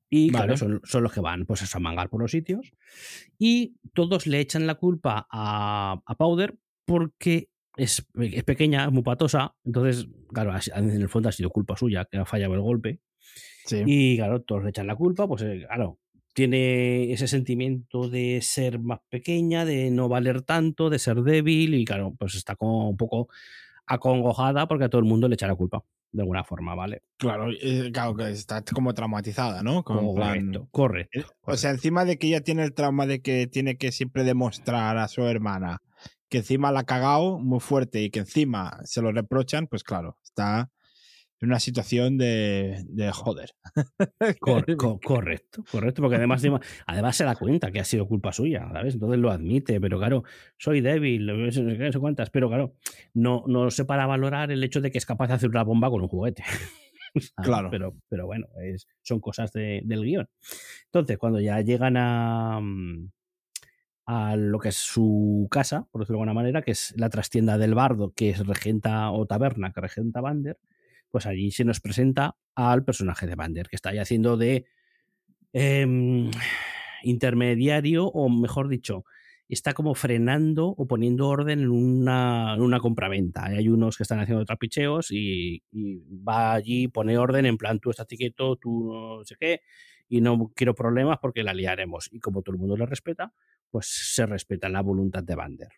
Y Vale. claro, son, son los que van pues eso, a mangar por los sitios. Y todos le echan la culpa a, a Powder porque es, es pequeña, es muy patosa. Entonces, claro, en el fondo ha sido culpa suya que ha fallado el golpe. Sí. Y claro, todos le echan la culpa, pues eh, claro, tiene ese sentimiento de ser más pequeña, de no valer tanto, de ser débil y claro, pues está como un poco acongojada porque a todo el mundo le echa la culpa, de alguna forma, ¿vale? Claro, eh, claro que está como traumatizada, ¿no? Como plan- Correcto, correcto. Eh, O sea, encima de que ella tiene el trauma de que tiene que siempre demostrar a su hermana que encima la ha cagado muy fuerte y que encima se lo reprochan, pues claro, está en una situación de, de joder. Cor- co- correcto, correcto, porque además, además se da cuenta que ha sido culpa suya, ¿sabes? Entonces lo admite, pero claro, soy débil, no sé cuántas, pero claro, no, no sé para valorar el hecho de que es capaz de hacer una bomba con un juguete. ¿sabes? Claro. Pero, pero bueno, es, son cosas de- del guion. Entonces, cuando ya llegan a, mm, a lo que es su casa, por decirlo de alguna manera, que es la trastienda del bardo, que es regenta o taberna que regenta Bander, pues allí se nos presenta al personaje de Bander, que está ahí haciendo de em, intermediario, o mejor dicho, está como frenando o poniendo orden en una, en una compraventa. Hay unos que están haciendo trapicheos y, va allí, pone orden en plan, tú estás quieto, tú no sé qué, y no quiero problemas porque la liaremos. Y como todo el mundo le respeta, pues se respeta la voluntad de Bander.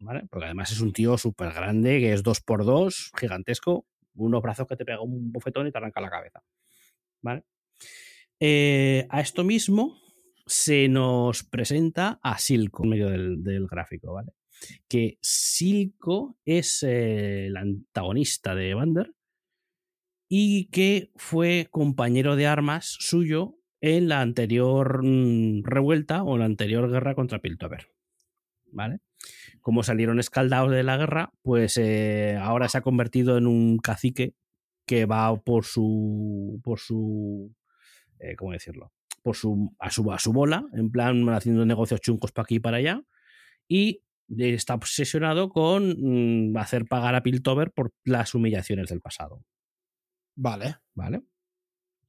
¿Vale? Porque además es un tío súper grande, que es dos por dos, gigantesco, unos brazos que te pega un bofetón y te arranca la cabeza. ¿Vale? Eh, a esto mismo se nos presenta a Silco en medio del, gráfico, ¿vale? Que Silco es eh, el antagonista de Vander y que fue compañero de armas suyo en la anterior mm, revuelta o la anterior guerra contra Piltover. ¿Vale? Como salieron escaldados de la guerra, pues eh, ahora se ha convertido en un cacique que va por su. por su. eh, ¿cómo decirlo? Por su a, su. a su bola, en plan haciendo negocios chungos para aquí y para allá. Y está obsesionado con mm, hacer pagar a Piltover por las humillaciones del pasado. Vale. ¿Vale?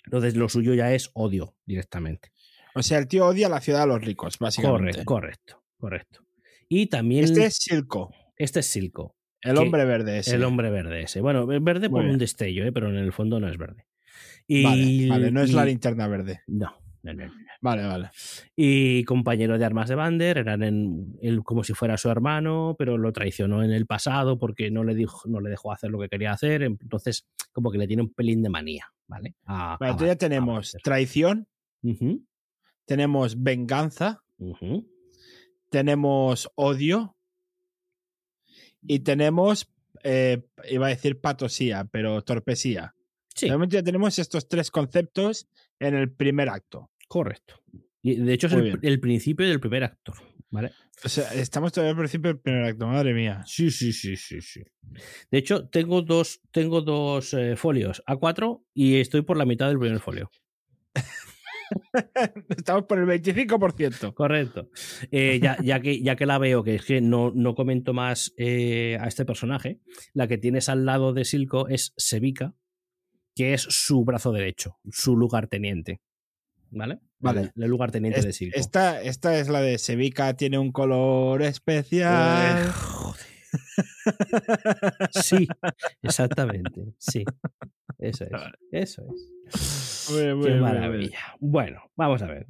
Entonces lo suyo ya es odio directamente. O sea, el tío odia la ciudad de los ricos, básicamente. Correcto, correcto, correcto. Y también. Este es Silco, este es Silco, el hombre verde ese. el hombre verde ese. Bueno, es verde Muy por un bien. destello, ¿eh? pero en el fondo no es verde. Y, Vale, vale, no es y- la linterna verde. No, no, no, no. Vale, vale. Y compañero de armas de Bander, eran en, él como si fuera su hermano, pero lo traicionó en el pasado porque no le, dijo, no le dejó hacer lo que quería hacer. Entonces, como que le tiene un pelín de manía, ¿vale? A- Vale, a ya a tenemos traición, tenemos venganza. Tenemos odio y tenemos, eh, iba a decir patosía, pero torpesía. Sí, De momento ya tenemos estos tres conceptos en el primer acto. correcto. Y de hecho es el, principio del primer actor, ¿vale? O sea, estamos todavía al principio del primer acto, madre mía. Sí, sí, sí, sí, sí. De hecho, tengo dos, tengo dos eh, folios A4 y estoy por la mitad del primer folio. Estamos por el 25%. Correcto. Eh, ya, ya, que, ya que la veo, que es que no, no comento más eh, a este personaje, la que tienes al lado de Silco es Sevica, que es su brazo derecho, su lugarteniente. ¿Vale? Vale. El, el lugarteniente Es- de Silco. esta, esta es la de Sevica, tiene un color especial. Eh, joder. Sí, exactamente. Sí. Eso es. Eso es. Muy bien, muy Qué muy maravilla. Bueno, vamos a ver.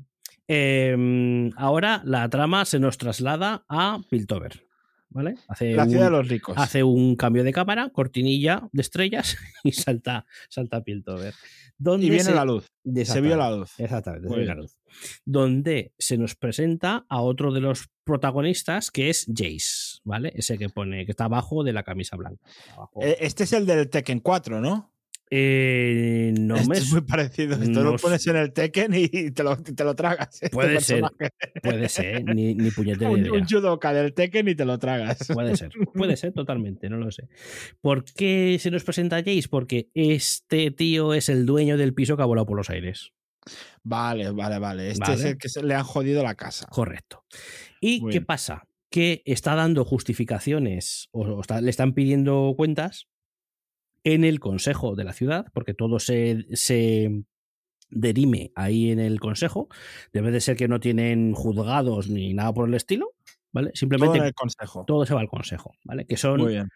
Eh, ahora la trama se nos traslada a Piltover. ¿Vale? Hace La un, ciudad de los ricos. hace un cambio de cámara, cortinilla de estrellas y salta, salta Piltover. Donde y viene se- la luz. Se vio la luz. Exactamente, se ve la luz. Donde se nos presenta a otro de los protagonistas que es Jace, ¿vale? Ese que pone, que está abajo de la camisa blanca. Abajo. Eh, Este es el del Tekken 4, ¿no? Eh, no me es muy parecido. Esto no lo pones en el Tekken y te lo, te lo tragas. este Puede ser. personaje. Puede ser, ni, ni puñetera Un, idea. un judoka del Tekken y te lo tragas. Puede ser, puede ser totalmente, no lo sé. ¿Por qué se nos presenta Jace? Porque este tío es el dueño del piso que ha volado por los aires. Vale, vale, vale. Este Vale. es el que se le han jodido la casa. Correcto. ¿Y qué pasa? Que está dando justificaciones o, o está- le están pidiendo cuentas en el consejo de la ciudad, porque todo se, se derime ahí en el consejo. Debe de ser que no tienen juzgados ni nada por el estilo, ¿vale? Todo Simplemente en el consejo. todo se va al consejo, ¿vale? Que son Muy bien.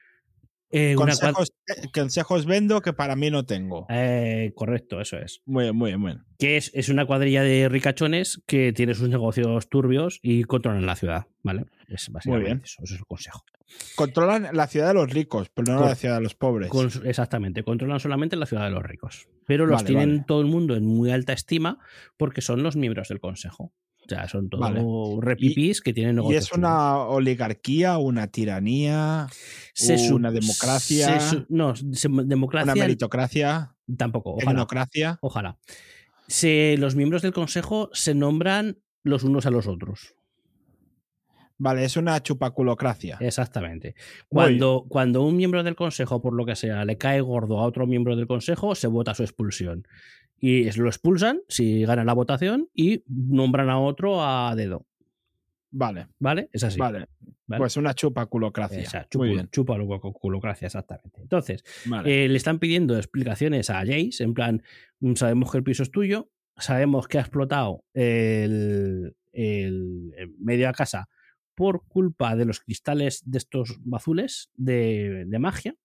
Eh, Consejos, eh, consejos vendo que para mí no tengo. Eh, correcto, eso es. Muy bien, muy bien, muy bien. Que es, es una cuadrilla de ricachones que tiene sus negocios turbios y controlan la ciudad, ¿vale? Es básicamente bien. eso, eso es el consejo. Controlan la ciudad de los ricos, pero no Con- la ciudad de los pobres. Con- exactamente, controlan solamente la ciudad de los ricos. Pero los Vale, tienen vale. todo el mundo en muy alta estima porque son los miembros del consejo. O sea, son todos Vale. repipis que tienen ¿Y negocios. es una oligarquía, una tiranía, Se una democracia, se no, se- una democracia meritocracia, tampoco. Ojalá. Ojalá. Se, los miembros del consejo se nombran los unos a los otros. Vale, es una chupaculocracia. Exactamente. Cuando, cuando un miembro del consejo, por lo que sea, le cae gordo a otro miembro del consejo, se vota su expulsión. Y lo expulsan si gana la votación y nombran a otro a dedo. Vale, ¿Vale? Es así. vale. ¿vale? Pues una chupaculocracia. Esa, Muy chupa, bien. chupa lo- cu- culocracia, exactamente. Entonces, Vale. eh, le están pidiendo explicaciones a Jace, en plan, "Mm, sabemos que el piso es tuyo, sabemos que ha explotado el, el- el media casa por culpa de los cristales de estos azules de, de magia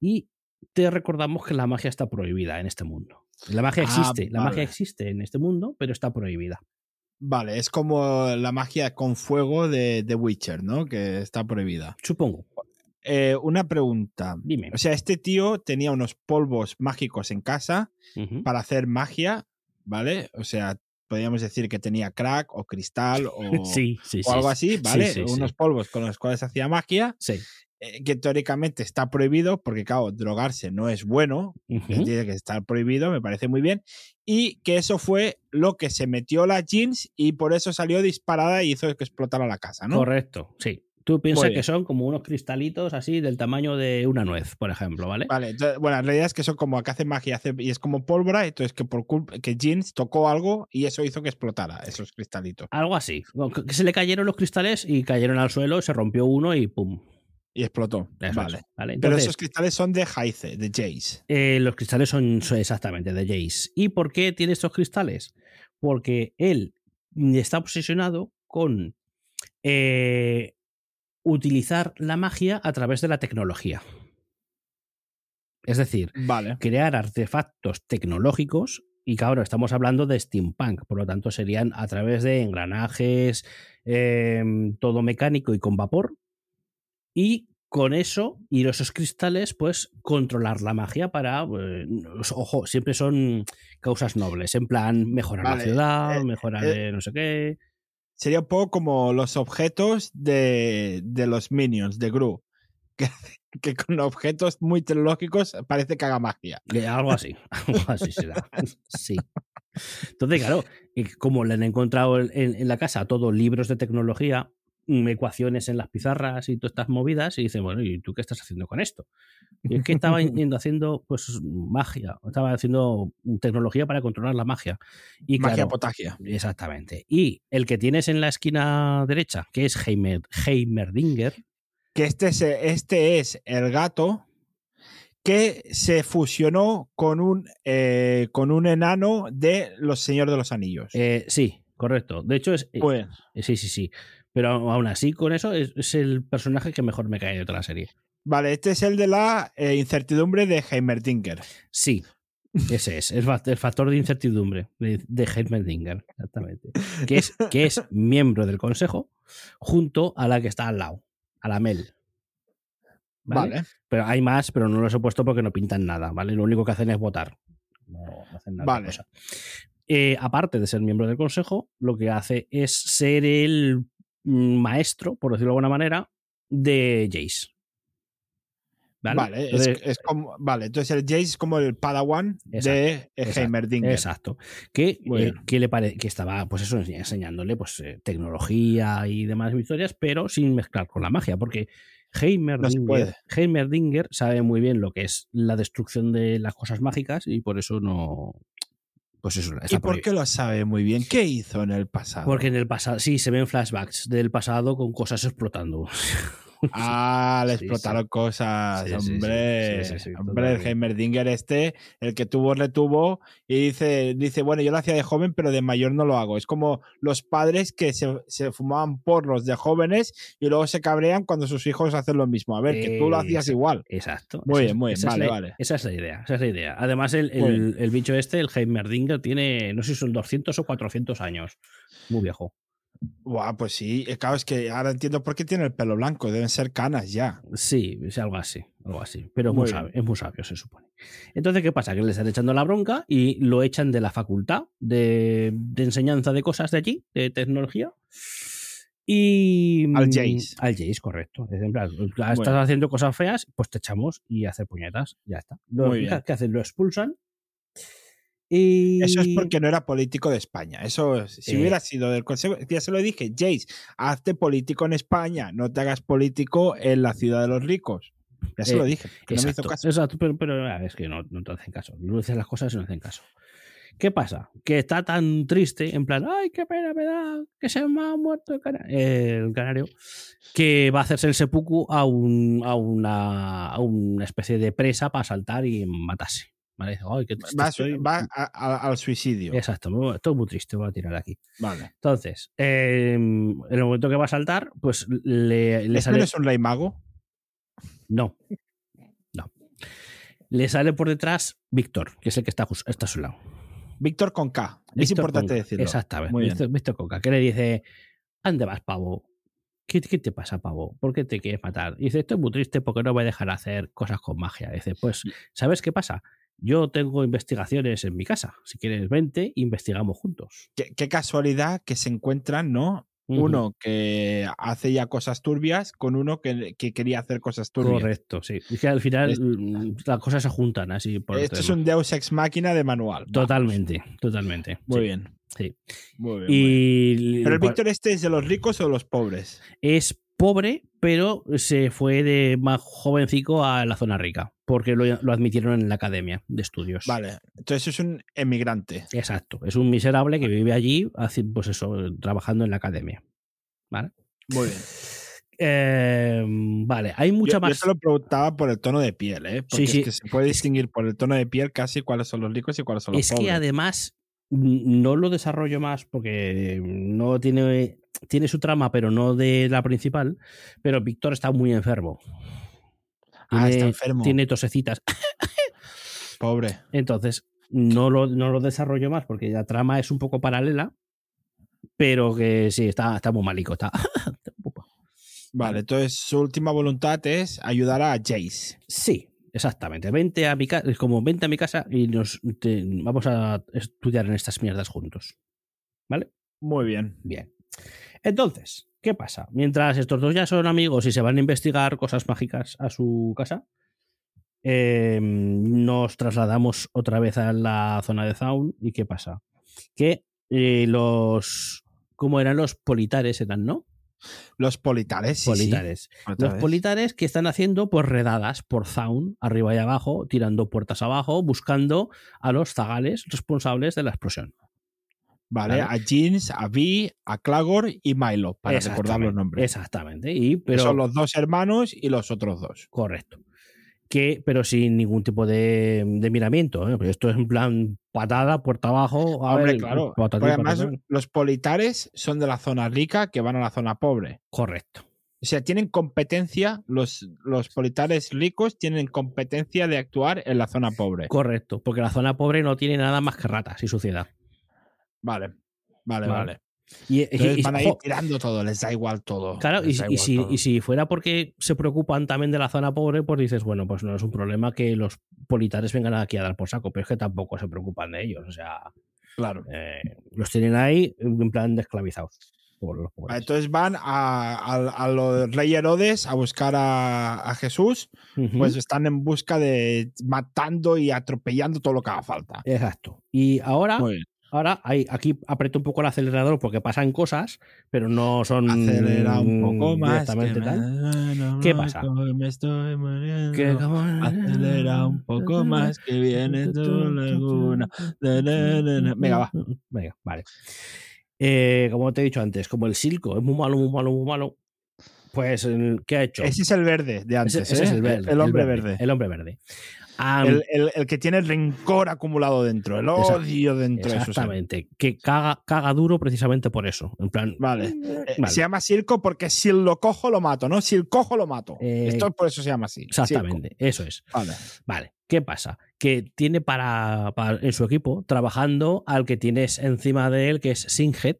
y te recordamos que la magia está prohibida en este mundo. La magia Ah, existe, la vale. magia existe en este mundo, pero está prohibida. Vale, es como la magia con fuego de The Witcher, ¿no? Que está prohibida. Supongo. Eh, una pregunta. Dime. O sea, este tío tenía unos polvos mágicos en casa para hacer magia, ¿vale? O sea, podríamos decir que tenía crack o cristal o, Sí, sí, o sí. algo así, ¿vale? unos polvos con los cuales hacía magia, Sí. Eh, que teóricamente está prohibido, porque claro, drogarse no es bueno, tiene que estar prohibido, me parece muy bien, y que eso fue lo que se metió la jeans y por eso salió disparada y hizo que explotara la casa, ¿no? Correcto, sí. Tú piensas que son como unos cristalitos así del tamaño de una nuez, por ejemplo, ¿vale? Vale, entonces, bueno, la realidad es que son como que hace magia hace- y es como pólvora, entonces que por culpa que Jeans tocó algo y eso hizo que explotara esos cristalitos. Algo así. Que se le cayeron los cristales y cayeron al suelo, se rompió uno y pum. Y explotó. Eso vale. es, ¿vale? Pero esos cristales son de Jaice, de Jace. eh, los cristales son, son exactamente de Jace. ¿Y por qué tiene estos cristales? Porque él está obsesionado con eh, utilizar la magia a través de la tecnología. Es decir, Vale. crear artefactos tecnológicos Y claro, estamos hablando de steampunk, por lo tanto serían a través de engranajes, em, todo mecánico y con vapor. Y con eso y esos cristales, pues controlar la magia para, eh, ojo, siempre son causas nobles, en plan mejorar la ciudad, eh, mejorar eh, no sé qué. Sería un poco como los objetos de, de los minions de Gru. Que, que con objetos muy tecnológicos parece que haga magia. Eh, Algo así, algo así será. Sí. Entonces, claro, y como le han encontrado en, en la casa todos libros de tecnología, ecuaciones en las pizarras y todas estas movidas, y dice, bueno, ¿y tú qué estás haciendo con esto? Y es que estaba yendo haciendo pues magia, estaba haciendo tecnología para controlar la magia. Y magia claro, potagia. Exactamente. Y el que tienes en la esquina derecha, que es Heimer, Heimerdinger, Que este es, este es el gato que se fusionó con un, eh, con un enano de Los Señores de los Anillos. eh, sí, correcto. De hecho, es, eh, Pues, sí, sí, sí. Pero aún así, con eso, es, es el personaje que mejor me cae de toda la serie. vale, este es el de la eh, incertidumbre de Heimerdinger. Sí, ese es, el, el factor de incertidumbre de, de Heimerdinger, exactamente. Que es, que es miembro del consejo junto a la que está al lado, a la Mel. ¿vale? Vale. Pero hay más, pero no los he puesto porque no pintan nada, ¿vale? Lo único que hacen es votar. No, no hacen nada. Vale. cosa. Eh, aparte de ser miembro del consejo, lo que hace es ser el maestro, por decirlo de alguna manera, de Jace. ¿Vale? Vale, es- Entonces, es, como, vale, entonces el Jace es como el Padawan Exacto, de eh, Heimerdinger. Exacto. Que, eh, que le pare- que estaba, pues eso, ense- enseñándole pues, eh, tecnología y demás historias, pero sin mezclar con la magia, porque. Heimerdinger sabe muy bien lo que es la destrucción de las cosas mágicas y por eso no. Pues eso, está ¿Y por qué lo sabe muy bien? ¿Qué hizo en el pasado? Porque en el pasado, sí, se ven flashbacks del pasado con cosas explotando. Ah, le Sí, explotaron cosas, Sí, sí, sí, hombre. hombre, el. Heimerdinger este, el que tuvo, retuvo, y dice, dice, bueno, yo lo hacía de joven, pero de mayor no lo hago. Es como los padres que se, se fumaban porros de jóvenes y luego se cabrean cuando sus hijos hacen lo mismo. A ver, que tú lo hacías igual. Exacto. Muy bien, muy bien, esa es vale, la- vale. Esa es la idea, esa es la idea. Además, el, el- el bicho este, el Heimerdinger, tiene, no sé si son 200 o 400 años. Muy viejo. Buah, pues sí, eh, claro, es que ahora entiendo por qué tiene el pelo blanco, deben ser canas ya. Sí, es algo así, algo así. Pero es Muy sabio, es muy sabio, se supone. Entonces, ¿qué pasa? Que le están echando la bronca y lo echan de la facultad de, de enseñanza de cosas de allí, de tecnología. Y. Al Jace. Al Jace, correcto. Es en plan, estás Bueno. haciendo cosas feas, pues te echamos y hacer puñetas. Ya está. Lo. ¿Qué hacen? Lo expulsan. Y... Eso es porque no era político de España. Eso, si Eh. hubiera sido del Consejo, ya se lo dije, Jace, hazte político en España, no te hagas político en la ciudad de los ricos. Ya se Eh, lo dije, que no me hizo Exacto, caso. exacto, pero, pero es que no, no te hacen caso. No dices las cosas y no hacen caso. ¿Qué pasa? Que está tan triste, en plan, ay, qué pena me da que se me ha muerto el, cana- el canario, que va a hacerse el seppuku a, un, a, una, a una especie de presa para saltar y matarse. Va, a- estoy. va a- a- al suicidio. Exacto, estoy muy triste, voy a tirar aquí. Vale. Entonces, eh, en el momento que va a saltar, pues le, le ¿Este sale. no es un rey mago? No. No. Le sale por detrás Víctor, que es el que está, está a su lado. Víctor con K. es Víctor importante decirlo. Exactamente. Muy bien. Víctor, Víctor Conca, que le dice: ¿Dónde vas, pavo? ¿Qué, qué te pasa, pavo? ¿Por qué te quieres matar? Y dice: Estoy muy triste porque no voy a dejar hacer cosas con magia. Y dice: Pues, ¿sabes qué pasa? Yo tengo investigaciones en mi casa. Si quieres, vente, investigamos juntos. Qué, qué casualidad que se encuentran, ¿no? Uno que hace ya cosas turbias con uno que, que quería hacer cosas turbias. Correcto, sí. Es que al final Es- mm, las cosas se juntan así. Por Esto es un Deus ex máquina de manual. Vamos. Totalmente, totalmente. Muy sí, bien. sí. Muy bien, muy bien. Pero el Víctor este es de los ricos o de los pobres. es pobre, pero se fue de más jovencico a la zona rica, porque lo, lo admitieron en la academia de estudios. Vale. Entonces es un emigrante. Exacto, es un miserable que vive allí, pues eso, trabajando en la academia. ¿Vale? Muy bien. Eh, vale, hay mucha yo, más. yo te lo preguntaba por el tono de piel, ¿eh? Porque Sí, es sí. que se puede Es- distinguir por el tono de piel casi cuáles son los ricos y cuáles son los Es pobres. que además no lo desarrollo más porque no tiene, tiene su trama, pero no de la principal. Pero Víctor está muy enfermo. Ah, está enfermo. Tiene tosecitas. Pobre. Entonces, No lo, no lo desarrollo más porque la trama es un poco paralela, pero que sí, está, está muy malico. Está... Vale, entonces su última voluntad es ayudar a Jace. Sí, exactamente. Vente a mi casa, es como vente a mi casa y nos te- vamos a estudiar en estas mierdas juntos. ¿Vale? Muy bien. Bien. Entonces, ¿qué pasa? Mientras estos dos ya son amigos y se van a investigar cosas mágicas a su casa, eh, nos trasladamos otra vez a la zona de Zaun. ¿Y qué pasa? Que eh, los. ¿Cómo eran los politares? Eran, ¿no? Los politares, sí, politares. Los vez. politares que están haciendo pues redadas por Zaun, arriba y abajo, tirando puertas abajo, buscando a los zagales responsables de la explosión. Vale, Vale. a Jeans, a Vi, a Clagor y Milo, para recordar los nombres. Exactamente. Y, pero, son los dos hermanos y los otros dos. Correcto. Que, pero sin ningún tipo de, de miramiento. ¿eh? Esto es en plan patada, puerta abajo. a Hombre, ver, claro. Porque además, los politares son de la zona rica que van a la zona pobre. Correcto. O sea, tienen competencia, los, los politares ricos tienen competencia de actuar en la zona pobre. Correcto. Porque la zona pobre no tiene nada más que ratas y suciedad. Vale, vale, Vale. vale. Y, Entonces y- van a ir tirando todo, les da igual todo. Claro, y, igual si, todo. y si fuera porque se preocupan también de la zona pobre, pues dices, bueno, pues no es un problema que los politares vengan aquí a dar por saco, pero es que tampoco se preocupan de ellos. O sea, Claro. eh, los tienen ahí en plan de esclavizados. Por los pobres. Vale, Entonces van a, a, a los rey Herodes a buscar a, a Jesús, pues están en busca de matando y atropellando todo lo que haga falta. Exacto. Y ahora, Muy bien. Ahora hay, aquí aprieto un poco el acelerador porque pasan cosas, pero no son Acelera un poco más. que tal. no ¿Qué pasa? Me estoy. Que Acelera un poco más que viene tu laguna. Na, na, na, na. Venga, va. Venga, vale. Eh, como te he dicho antes, como el Silco es muy malo, muy malo, muy malo, pues el- ¿qué ha hecho? Ese es el verde de antes. Ese- ese ¿eh? es el verde. El hombre verde. El hombre verde. Ah, El, el- el que tiene el rencor acumulado dentro, el odio dentro de su ser. exactamente. Que caga, caga duro precisamente por eso. En plan. Vale. Eh, Vale. Se llama circo porque si lo cojo lo mato, ¿no? Si lo cojo lo mato. Eh, Esto por eso se llama así. circo. Exactamente, eso es. Vale. Vale, ¿qué pasa? Que tiene para, para- en su equipo trabajando al que tienes encima de él, que es Singhead,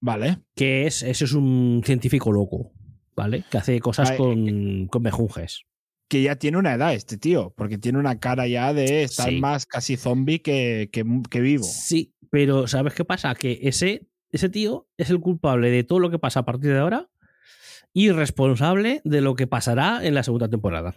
Vale. que es, ese es un científico loco, ¿vale? Que hace cosas Vale, con, con mejunjes. Que ya tiene una edad este tío, porque tiene una cara ya de estar Sí. más casi zombie que, que, que vivo. Sí, pero ¿sabes qué pasa? Que ese, ese tío es el culpable de todo lo que pasa a partir de ahora y responsable de lo que pasará en la segunda temporada.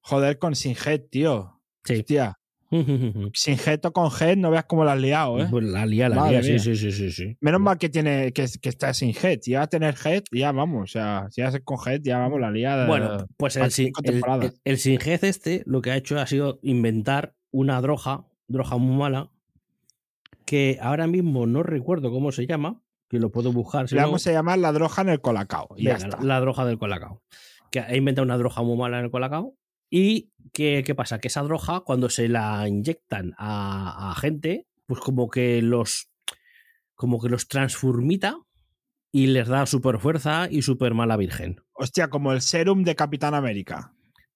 Joder con sin head, tío. Sí. Hostia. Sin head o con head, no veas cómo la has liado, ¿eh? Pues la lía, la Madre lía, sí, sí, sí, sí. Menos mal que tiene que, que está sin head. Si va a tener head, ya vamos. O sea, si va a ser con head, ya vamos, la liada. Bueno, pues el, sin- el, el Singed este lo que ha hecho ha sido inventar una droga, droga muy mala, que ahora mismo no recuerdo cómo se llama, que lo puedo buscar. Si le no- vamos a llamar la droga en el colacao. Y ya está. la droga del colacao. Que ha inventado una droga muy mala en el colacao. ¿Y qué, qué pasa? Que esa droga, cuando se la inyectan a, a gente, pues como que los como que los transformita y les da super fuerza y super mala virgen. Hostia, como el serum de Capitán América.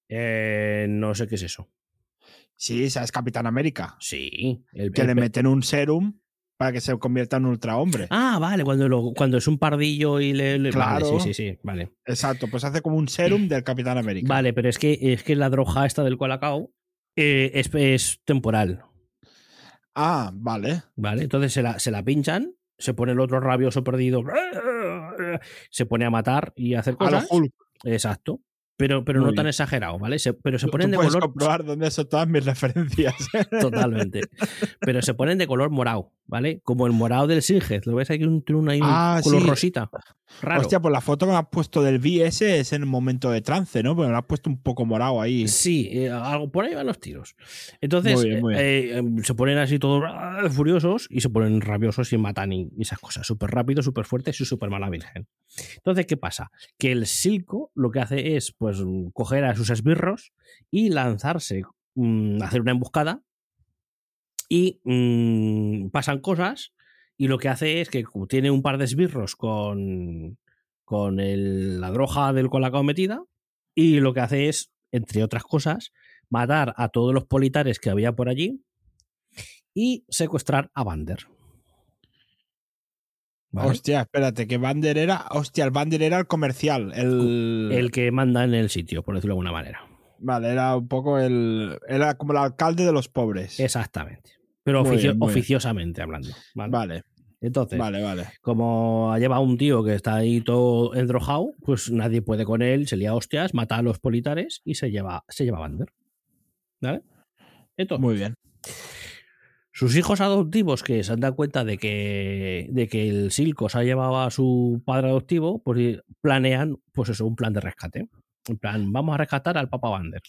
Eh, no sé qué es eso. Sí, ¿sabes Capitán América? Sí. el- Que el le meten un serum para que se convierta en ultrahombre. Ah, vale, cuando, lo- cuando es un pardillo y le... le- Claro. Vale, sí, sí, sí, vale. Exacto, pues hace como un serum del Capitán América. Vale, pero es que, es que la droga esta del colacao eh, es, es temporal. Ah, vale. ¿Vale? Entonces se la, se la pinchan, se pone el otro rabioso perdido, se pone a matar y a hacer A lo cosas. Hulk. Exacto. Pero, pero Muy no tan bien. exagerado, ¿vale? Se- pero se ponen tú de puedes color. comprobar dónde son todas mis referencias. Totalmente. Pero se ponen de color morado, ¿vale? Como el morado del Singed. ¿Lo ves aquí? Un, un, ahí un Ah, color sí. rosita. Raro. Hostia, pues la foto que me has puesto del VS es en el momento de trance, ¿no? Porque me lo has puesto un poco morado ahí. Sí, eh, algo por ahí van los tiros. Entonces Muy bien, muy bien. eh, eh, se ponen así todos ah, furiosos y se ponen rabiosos y matan y, esas cosas. Súper rápido, súper fuertes y súper mala virgen. Entonces, ¿qué pasa? Que el Silco lo que hace es pues mm, coger a sus esbirros y lanzarse, mm, hacer una emboscada y mm, pasan cosas y lo que hace es que tiene un par de esbirros con, con el- la droga del colacao metida y lo que hace es, entre otras cosas, matar a todos los politares que había por allí y secuestrar a Vander. ¿Vale? Hostia, espérate, que Bander era. Hostia, el Bander era el comercial. El, El que manda en el sitio, por decirlo de alguna manera. Vale, era un poco el. Era como el alcalde de los pobres. Exactamente. Pero Muy oficio- bien, muy bien. oficiosamente hablando. ¿vale? Vale, Entonces, vale, vale. como lleva un tío que está ahí todo endrojado, pues nadie puede con él, se lía hostias, mata a los politares y se lleva, se lleva a Vander. ¿Vale? Entonces, Muy bien. Sus hijos adoptivos que se han dado cuenta de que, de que el Silco se ha llevado a su padre adoptivo, pues planean, pues eso, un plan de rescate. En plan, vamos a rescatar al Papa Vander.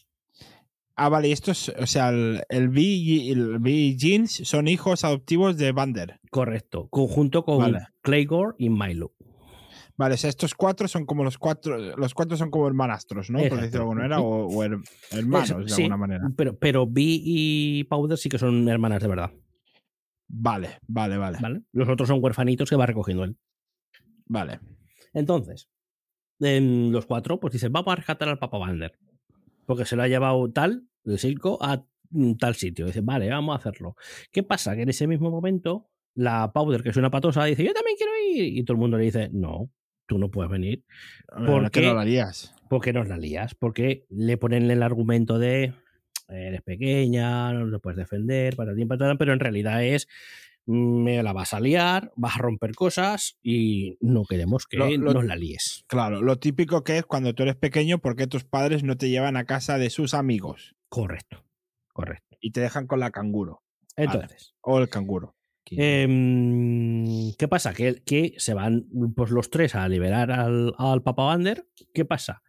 Ah, vale, y estos, o sea, el, el B y el B Jeans son hijos adoptivos de Bander. Correcto. Conjunto con Vale. Claygor y Milo. Vale, o sea, estos cuatro son como los cuatro, los cuatro son como hermanastros, ¿no? Por decirlo de alguna manera, o, o her- hermanos, Eso, de sí, alguna manera. Pero, pero Vi y Powder sí que son hermanas de verdad. Vale, vale, vale, ¿vale? Los otros son huerfanitos que va recogiendo él. vale. Entonces, en los cuatro, pues dicen, vamos a rescatar al Papa Vander. Porque se lo ha llevado tal, el Silco, a mm, tal sitio. Dicen, vale, vamos a hacerlo. ¿Qué pasa? Que en ese mismo momento, la Powder, que es una patosa, dice, yo también quiero ir. Y todo el mundo le dice, no, tú no puedes venir. ¿Por qué qué? no lo harías? ¿Por qué nos la lías? Porque le ponen el argumento de eres pequeña, no te puedes defender, patatín, patatán, pero en realidad es me la vas a liar, vas a romper cosas y no queremos que Lo- lo- nos la líes. Claro, lo típico que es cuando tú eres pequeño, porque tus padres no te llevan a casa de sus amigos Correcto, correcto. y te dejan con la canguro Entonces, o el canguro. Em, ¿qué pasa? Que, que se van pues, los tres a liberar al, Papa Vander. ¿Qué pasa?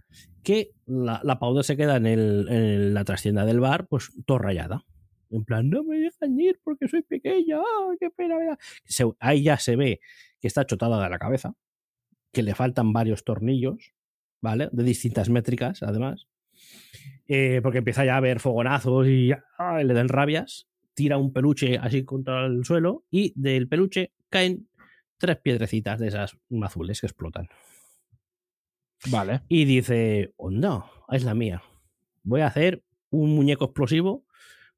Que la, la Powder se queda en, la trastienda del bar, pues todo rayada. En plan, no me dejan ir porque soy pequeña, ¡ah, qué pena me da". Se- ahí ya se ve que está chotada de la cabeza, que le faltan varios tornillos, ¿vale? De distintas métricas, además. Eh, porque empieza ya a ver fogonazos y le dan rabias. Tira un peluche así contra el suelo y del peluche caen tres piedrecitas de esas azules que explotan. Vale. Y dice, onda, es la mía. Voy a hacer un muñeco explosivo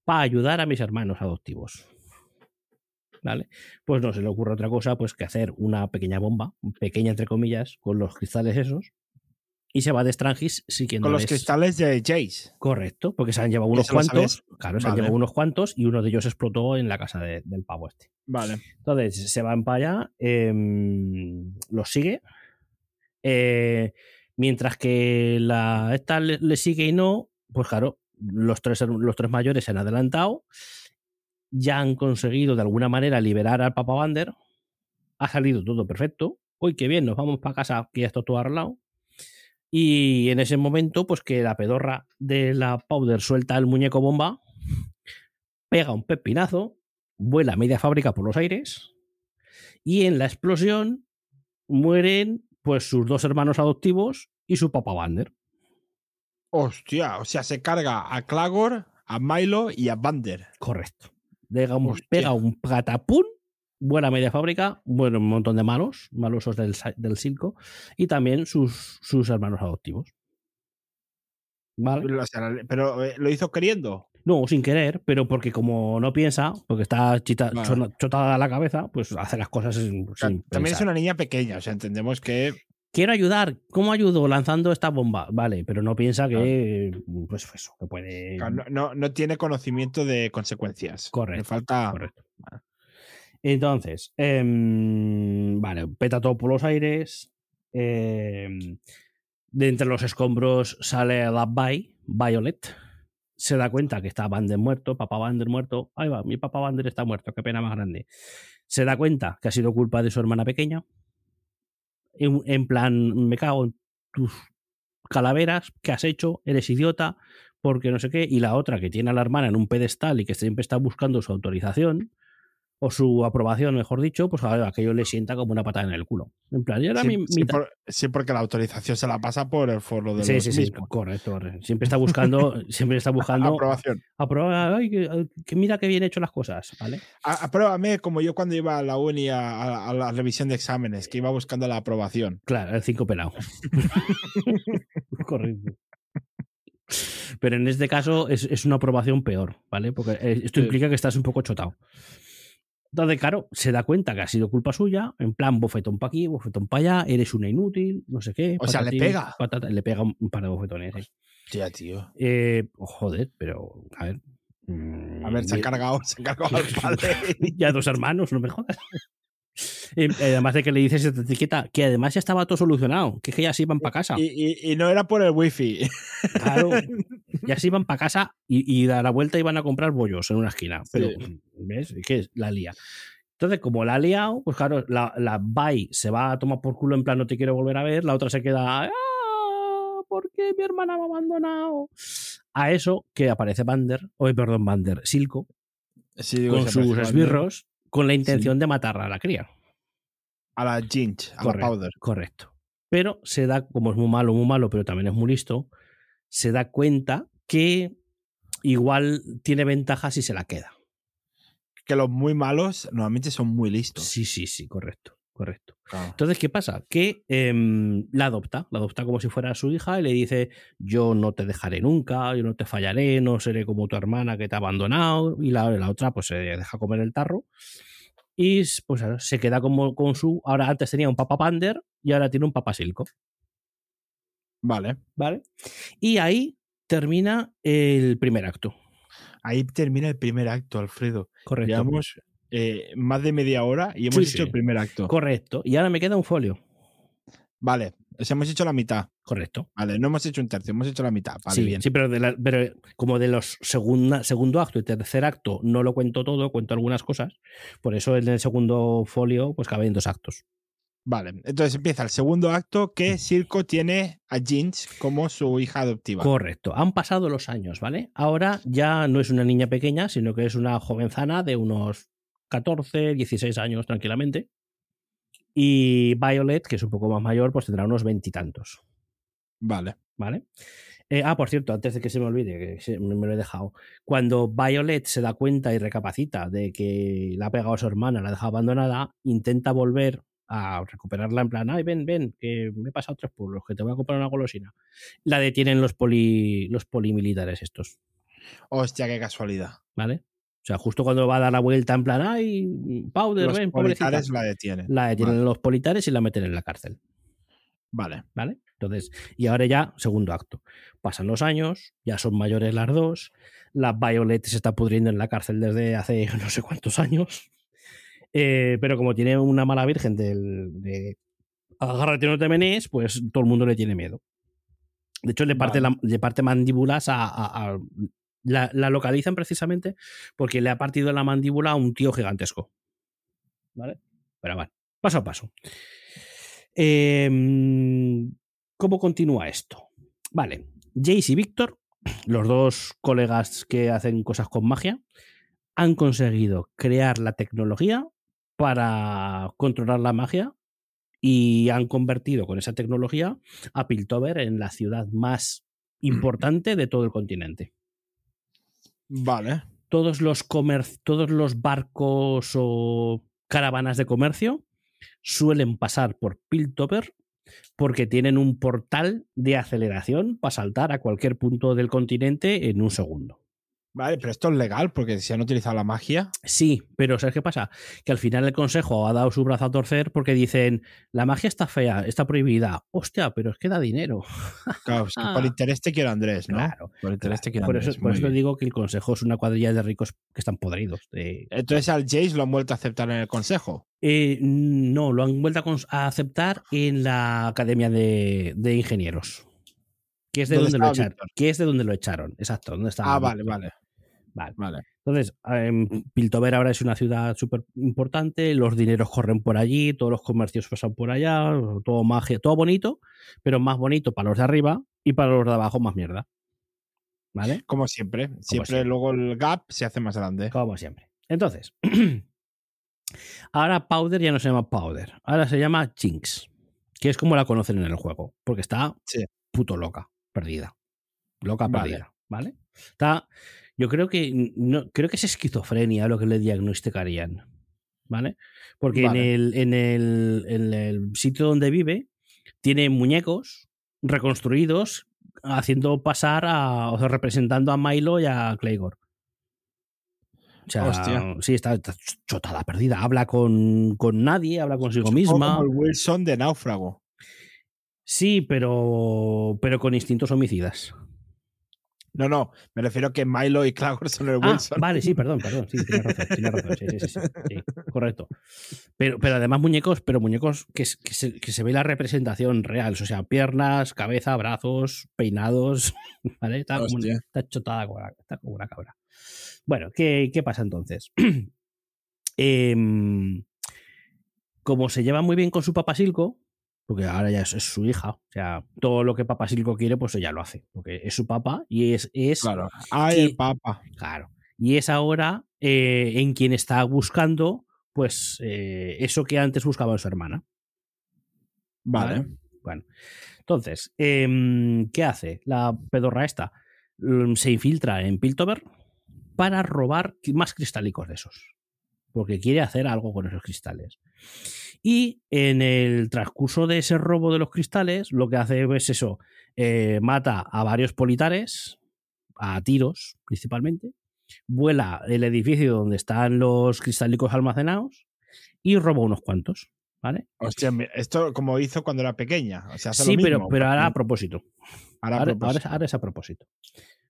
para ayudar a mis hermanos adoptivos. ¿Vale? Pues no se le ocurre otra cosa pues que hacer una pequeña bomba, pequeña entre comillas, con los cristales esos. Y se va de Strangis siguiendo. Con los cristales de Jace. Correcto, porque se han llevado unos cuantos. Claro, se han llevado unos cuantos y uno de ellos explotó en la casa de- del pavo este. Vale. Entonces se van para allá, em, los sigue. eh, mientras que la esta le, le sigue y no, pues claro, los tres, los tres mayores se han adelantado. Ya han conseguido de alguna manera liberar al Papa Vander. Ha salido todo perfecto. Uy, qué bien, nos vamos para casa, que ya está todo arreglado. Y en ese momento, pues que la pedorra de la Powder suelta el muñeco bomba, pega un pepinazo, vuela media fábrica por los aires y en la explosión mueren pues sus dos hermanos adoptivos y su papá Vander. Hostia, o sea, se carga a Clagor, a Milo y a Bander. Correcto. Hostia. pega un patapún, vuela media fábrica, bueno, un montón de malos, malosos del, del circo, y también sus, sus hermanos adoptivos. ¿Vale? Pero eh, lo hizo queriendo. No, sin querer, pero porque como no piensa, porque está chita- Vale. chotada a la cabeza, pues hace las cosas sin, O sea, sin también es una niña pequeña, o sea, entendemos que. Quiero ayudar. ¿Cómo ayudo? Lanzando esta bomba. Vale, pero no piensa que, pues eso, que puede. No, no- no tiene conocimiento de consecuencias. Correcto, Le falta. Correcto. Entonces, em, vale, peta todo por los aires. em, de entre los escombros sale la Vi, Violet. Se da cuenta que está Vander muerto, papá Vander muerto. Ahí va, mi papá Vander está muerto, qué pena más grande. Se da cuenta que ha sido culpa de su hermana pequeña. En, en plan, me cago en tus calaveras, ¿qué has hecho? Eres idiota, porque no sé qué. Y la otra que tiene a la hermana en un pedestal y que siempre está buscando su autorización o su aprobación, mejor dicho, pues a ver, aquello le sienta como una patada en el culo. En plan, ahora Sí, mi- sí, mi- por- sí, porque la autorización se la pasa por el foro de Sí, los sí, sí, correcto, correcto. Siempre está buscando, siempre está buscando Aprobación. aprobar, ay, que, que mira que bien hecho las cosas, ¿vale? A- Apruébame como yo cuando iba a la uni a, a- a la revisión de exámenes, que iba buscando la aprobación. Claro, el cinco pelado. correcto. Pero en este caso es, es una aprobación peor, ¿vale? Porque eh, esto implica que estás un poco chotado. Entonces, claro, se da cuenta que ha sido culpa suya, en plan bofetón para aquí, bofetón para allá, eres una inútil, no sé qué. O sea, le pega. patata- le pega un, par de bofetones. sí. Tía, tío. Eh, joder, pero a ver. mm, A ver, se ha bien. cargado, se ha cargado al padre. ya dos hermanos, no me jodas. Además de que le dices esta etiqueta, que además ya estaba todo solucionado, que es que ya se iban para casa. Y, y- y no era por el wifi. Claro, ya se iban para casa y, y a la vuelta iban a comprar bollos en una esquina. Pero, Sí. ¿ves? ¿Qué es? La lía. Entonces, como la ha liado, pues claro, la, la Bai se va a tomar por culo en plan no te quiero volver a ver, la otra se queda, "Ah, ¿por qué mi hermana me ha abandonado? A eso que aparece Bander, o perdón, Bander, Silco, Sí, digo, con sus esbirros, con la intención de matar a la cría. A la Ginch, a Correcto. la Powder. Correcto. Pero se da, como es muy malo, muy malo, pero también es muy listo, se da cuenta que igual tiene ventaja si se la queda. Que los muy malos normalmente son muy listos. Sí, sí, sí, correcto, correcto. Claro. Entonces, ¿qué pasa? Que em, la adopta, la adopta como si fuera su hija y le dice, yo no te dejaré nunca, yo no te fallaré, no seré como tu hermana que te ha abandonado. Y la, la otra pues se deja comer el tarro. Y pues se queda como con su... Ahora antes tenía un papá pander y ahora tiene un papá silco. Vale. ¿Vale? Y ahí termina el primer acto. Ahí termina el primer acto, Alfredo. Correcto. Llevamos eh, más de media hora y hemos Sí, hecho sí. el primer acto. Correcto. Y ahora me queda un folio. Vale. O sea, hemos hecho la mitad. Correcto. Vale, no hemos hecho un tercio, hemos hecho la mitad. Vale, sí, bien. sí, pero, de la- pero como de los segunda, segundo acto y tercer acto no lo cuento todo, cuento algunas cosas. Por eso en el segundo folio pues caben dos actos. Vale. Entonces empieza el segundo acto que Circo tiene a Ginch como su hija adoptiva. Correcto. Han pasado los años, ¿vale? Ahora ya no es una niña pequeña, sino que es una jovenzana de unos 14, 16 años tranquilamente. Y Violet, que es un poco más mayor, pues tendrá unos veintitantos. Vale. ¿Vale? Eh, ah, por cierto, antes de que se me olvide, que me lo he dejado. Cuando Violet se da cuenta y recapacita de que la ha pegado a su hermana, la ha dejado abandonada, intenta volver a recuperarla en plan, ay, ven, ven, que me he pasado tres pueblos, que te voy a comprar una golosina. La detienen los, poli, los polimilitares estos, Hostia, qué casualidad. ¿vale? O sea, justo cuando va a dar la vuelta en plan, ay, Powder, Los ven, pobrecita. militares la detienen. La detienen Vale. los politares y la meten en la cárcel. Vale. ¿vale? Entonces, y ahora ya, segundo acto. Pasan los años, ya son mayores las dos, la Violet se está pudriendo en la cárcel desde hace no sé cuántos años, Eh, pero como tiene una mala virgen del, de agárrate no te menees, pues todo el mundo le tiene miedo. De hecho, le parte, Vale. la- le parte mandíbulas a... a- a- la, la localizan precisamente porque le ha partido la mandíbula a un tío gigantesco. ¿Vale? Pero bueno, paso a paso. Eh, ¿Cómo continúa esto? Vale, Jace y Víctor, los dos colegas que hacen cosas con magia, han conseguido crear la tecnología para controlar la magia y han convertido con esa tecnología a Piltover en la ciudad más importante de todo el continente. Vale. Todos los, comer- todos los barcos o caravanas de comercio suelen pasar por Piltover porque tienen un portal de aceleración para saltar a cualquier punto del continente en un segundo. Vale, pero esto es legal porque si han utilizado la magia. Sí, pero ¿sabes qué pasa? Que al final el consejo ha dado su brazo a torcer porque dicen, la magia está fea, está prohibida. Hostia, pero es que da dinero. Claro, es que Ah. por interés te quiero Andrés, ¿no? Claro. Por interés te quiero Por Andrés. eso, por eso digo que el consejo es una cuadrilla de ricos que están podridos. de- Entonces al Jace lo han vuelto a aceptar en el consejo. Eh, no, lo han vuelto a, aceptar en la Academia de, de Ingenieros. Que es, de ¿Dónde donde lo echaron, que es de donde lo echaron. Exacto. Donde Ah, vale, vale. Vale. Vale. Entonces, em, Piltover ahora es una ciudad súper importante, los dineros corren por allí, todos los comercios pasan por allá, todo magia, todo bonito, pero más bonito para los de arriba y para los de abajo más mierda. ¿Vale? Como siempre. Siempre, siempre. luego el gap se hace más grande. Como siempre. Entonces, ahora Powder ya no se llama Powder, ahora se llama Jinx, que es como la conocen en el juego, porque está Sí. puto loca, perdida. Loca, Vale. perdida. ¿Vale? Está. Yo creo que. No, creo que es esquizofrenia lo que le diagnosticarían. ¿Vale? Porque Vale. en, el, en, el, en el sitio donde vive tiene muñecos reconstruidos haciendo pasar a, o sea, representando a Milo y a Claygor. O sea, Hostia. sí, está, está chotada, perdida. Habla con, con nadie, habla consigo misma. como el Wilson de Náufrago. Sí, pero, pero con instintos homicidas. No, no, me refiero que Milo y Clagor son el Ah, Wilson. vale, sí, perdón, perdón. Sí, tienes razón, tienes razón. Sí, sí, sí, sí, correcto. Pero, pero además muñecos, pero muñecos que, se, que se ve la representación real. O sea, piernas, cabeza, brazos, peinados. ¿Vale? Está, como, está chotada como una, está como una cabra. Bueno, ¿qué, qué pasa entonces? Em, como se lleva muy bien con su papá Silco, porque ahora ya es, es su hija, o sea, todo lo que papá Silco quiere, pues ella lo hace, porque es su papá y es, es Claro. Ay, que- el Papa. Claro. Y es ahora eh, en quien está buscando, pues, eh, eso que antes buscaba en su hermana. Vale. Bueno. Entonces, em, ¿qué hace la pedorra esta? Mm, Se infiltra en Piltover para robar más cristálicos de esos. Porque quiere hacer algo con esos cristales. Y en el transcurso de ese robo de los cristales, lo que hace es eso: eh, mata a varios politares, a tiros principalmente, vuela el edificio donde están los cristálicos almacenados y roba unos cuantos. ¿Vale? Hostia, esto como hizo cuando era pequeña. O sea, hace lo Sí, pero, mismo, pero ahora a propósito. ahora a Ahora, ahora propósito. es, ahora es a propósito.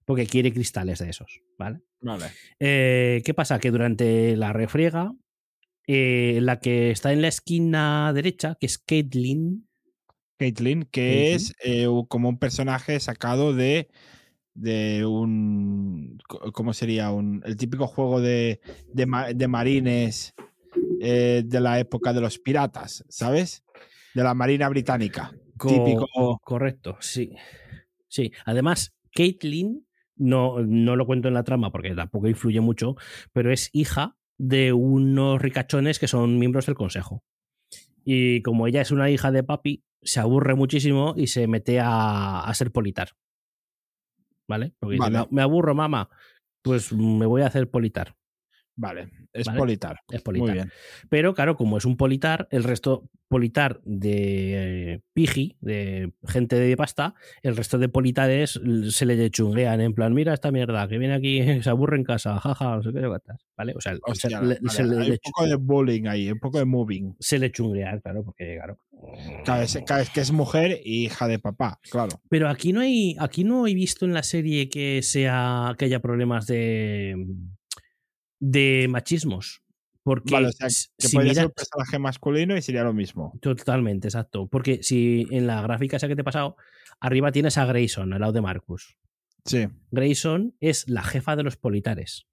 Porque quiere cristales de esos, ¿vale? Vale. Eh, ¿Qué pasa? Que durante la refriega, eh, la que está en la esquina derecha, que es Caitlyn, Caitlyn, que Caitlyn. es eh, como un personaje sacado de, de un. ¿Cómo sería? Un, el típico juego de, de, ma- de marines eh, de la época de los piratas, ¿sabes? De la Marina Británica. co- Típico. Correcto, sí. Sí. Además, Caitlyn, no, no lo cuento en la trama porque tampoco influye mucho, pero es hija de unos ricachones que son miembros del consejo. Y como ella es una hija de papi, se aburre muchísimo y se mete a, a ser politar. ¿Vale? Porque dice, Vale. "Me- me aburro, mamá. Pues me voy a hacer politar. Vale, es Vale. politar. Es politar. Muy bien. Pero claro, como es un politar, el resto politar de eh, piji, de gente de pasta, el resto de politares se le chunguean en plan, mira esta mierda, que viene aquí, se aburre en casa, jaja, no sé qué, qué cuantas", ¿vale? O sea, se- Hostia, le- vale, se, le, hay le un poco de bullying ahí, un poco de moving. se le chunguean, claro, porque claro. Cada vez, cada vez que es mujer y hija de papá, claro. Pero aquí no hay, aquí no he visto en la serie que sea, que haya problemas de de machismos. Porque Vale, o sea, que si podría ser un personaje masculino y sería lo mismo. Totalmente, exacto. Porque si en la gráfica esa que te he pasado, arriba tienes a Grayson al lado de Marcus. Sí, Grayson es la jefa de los politares,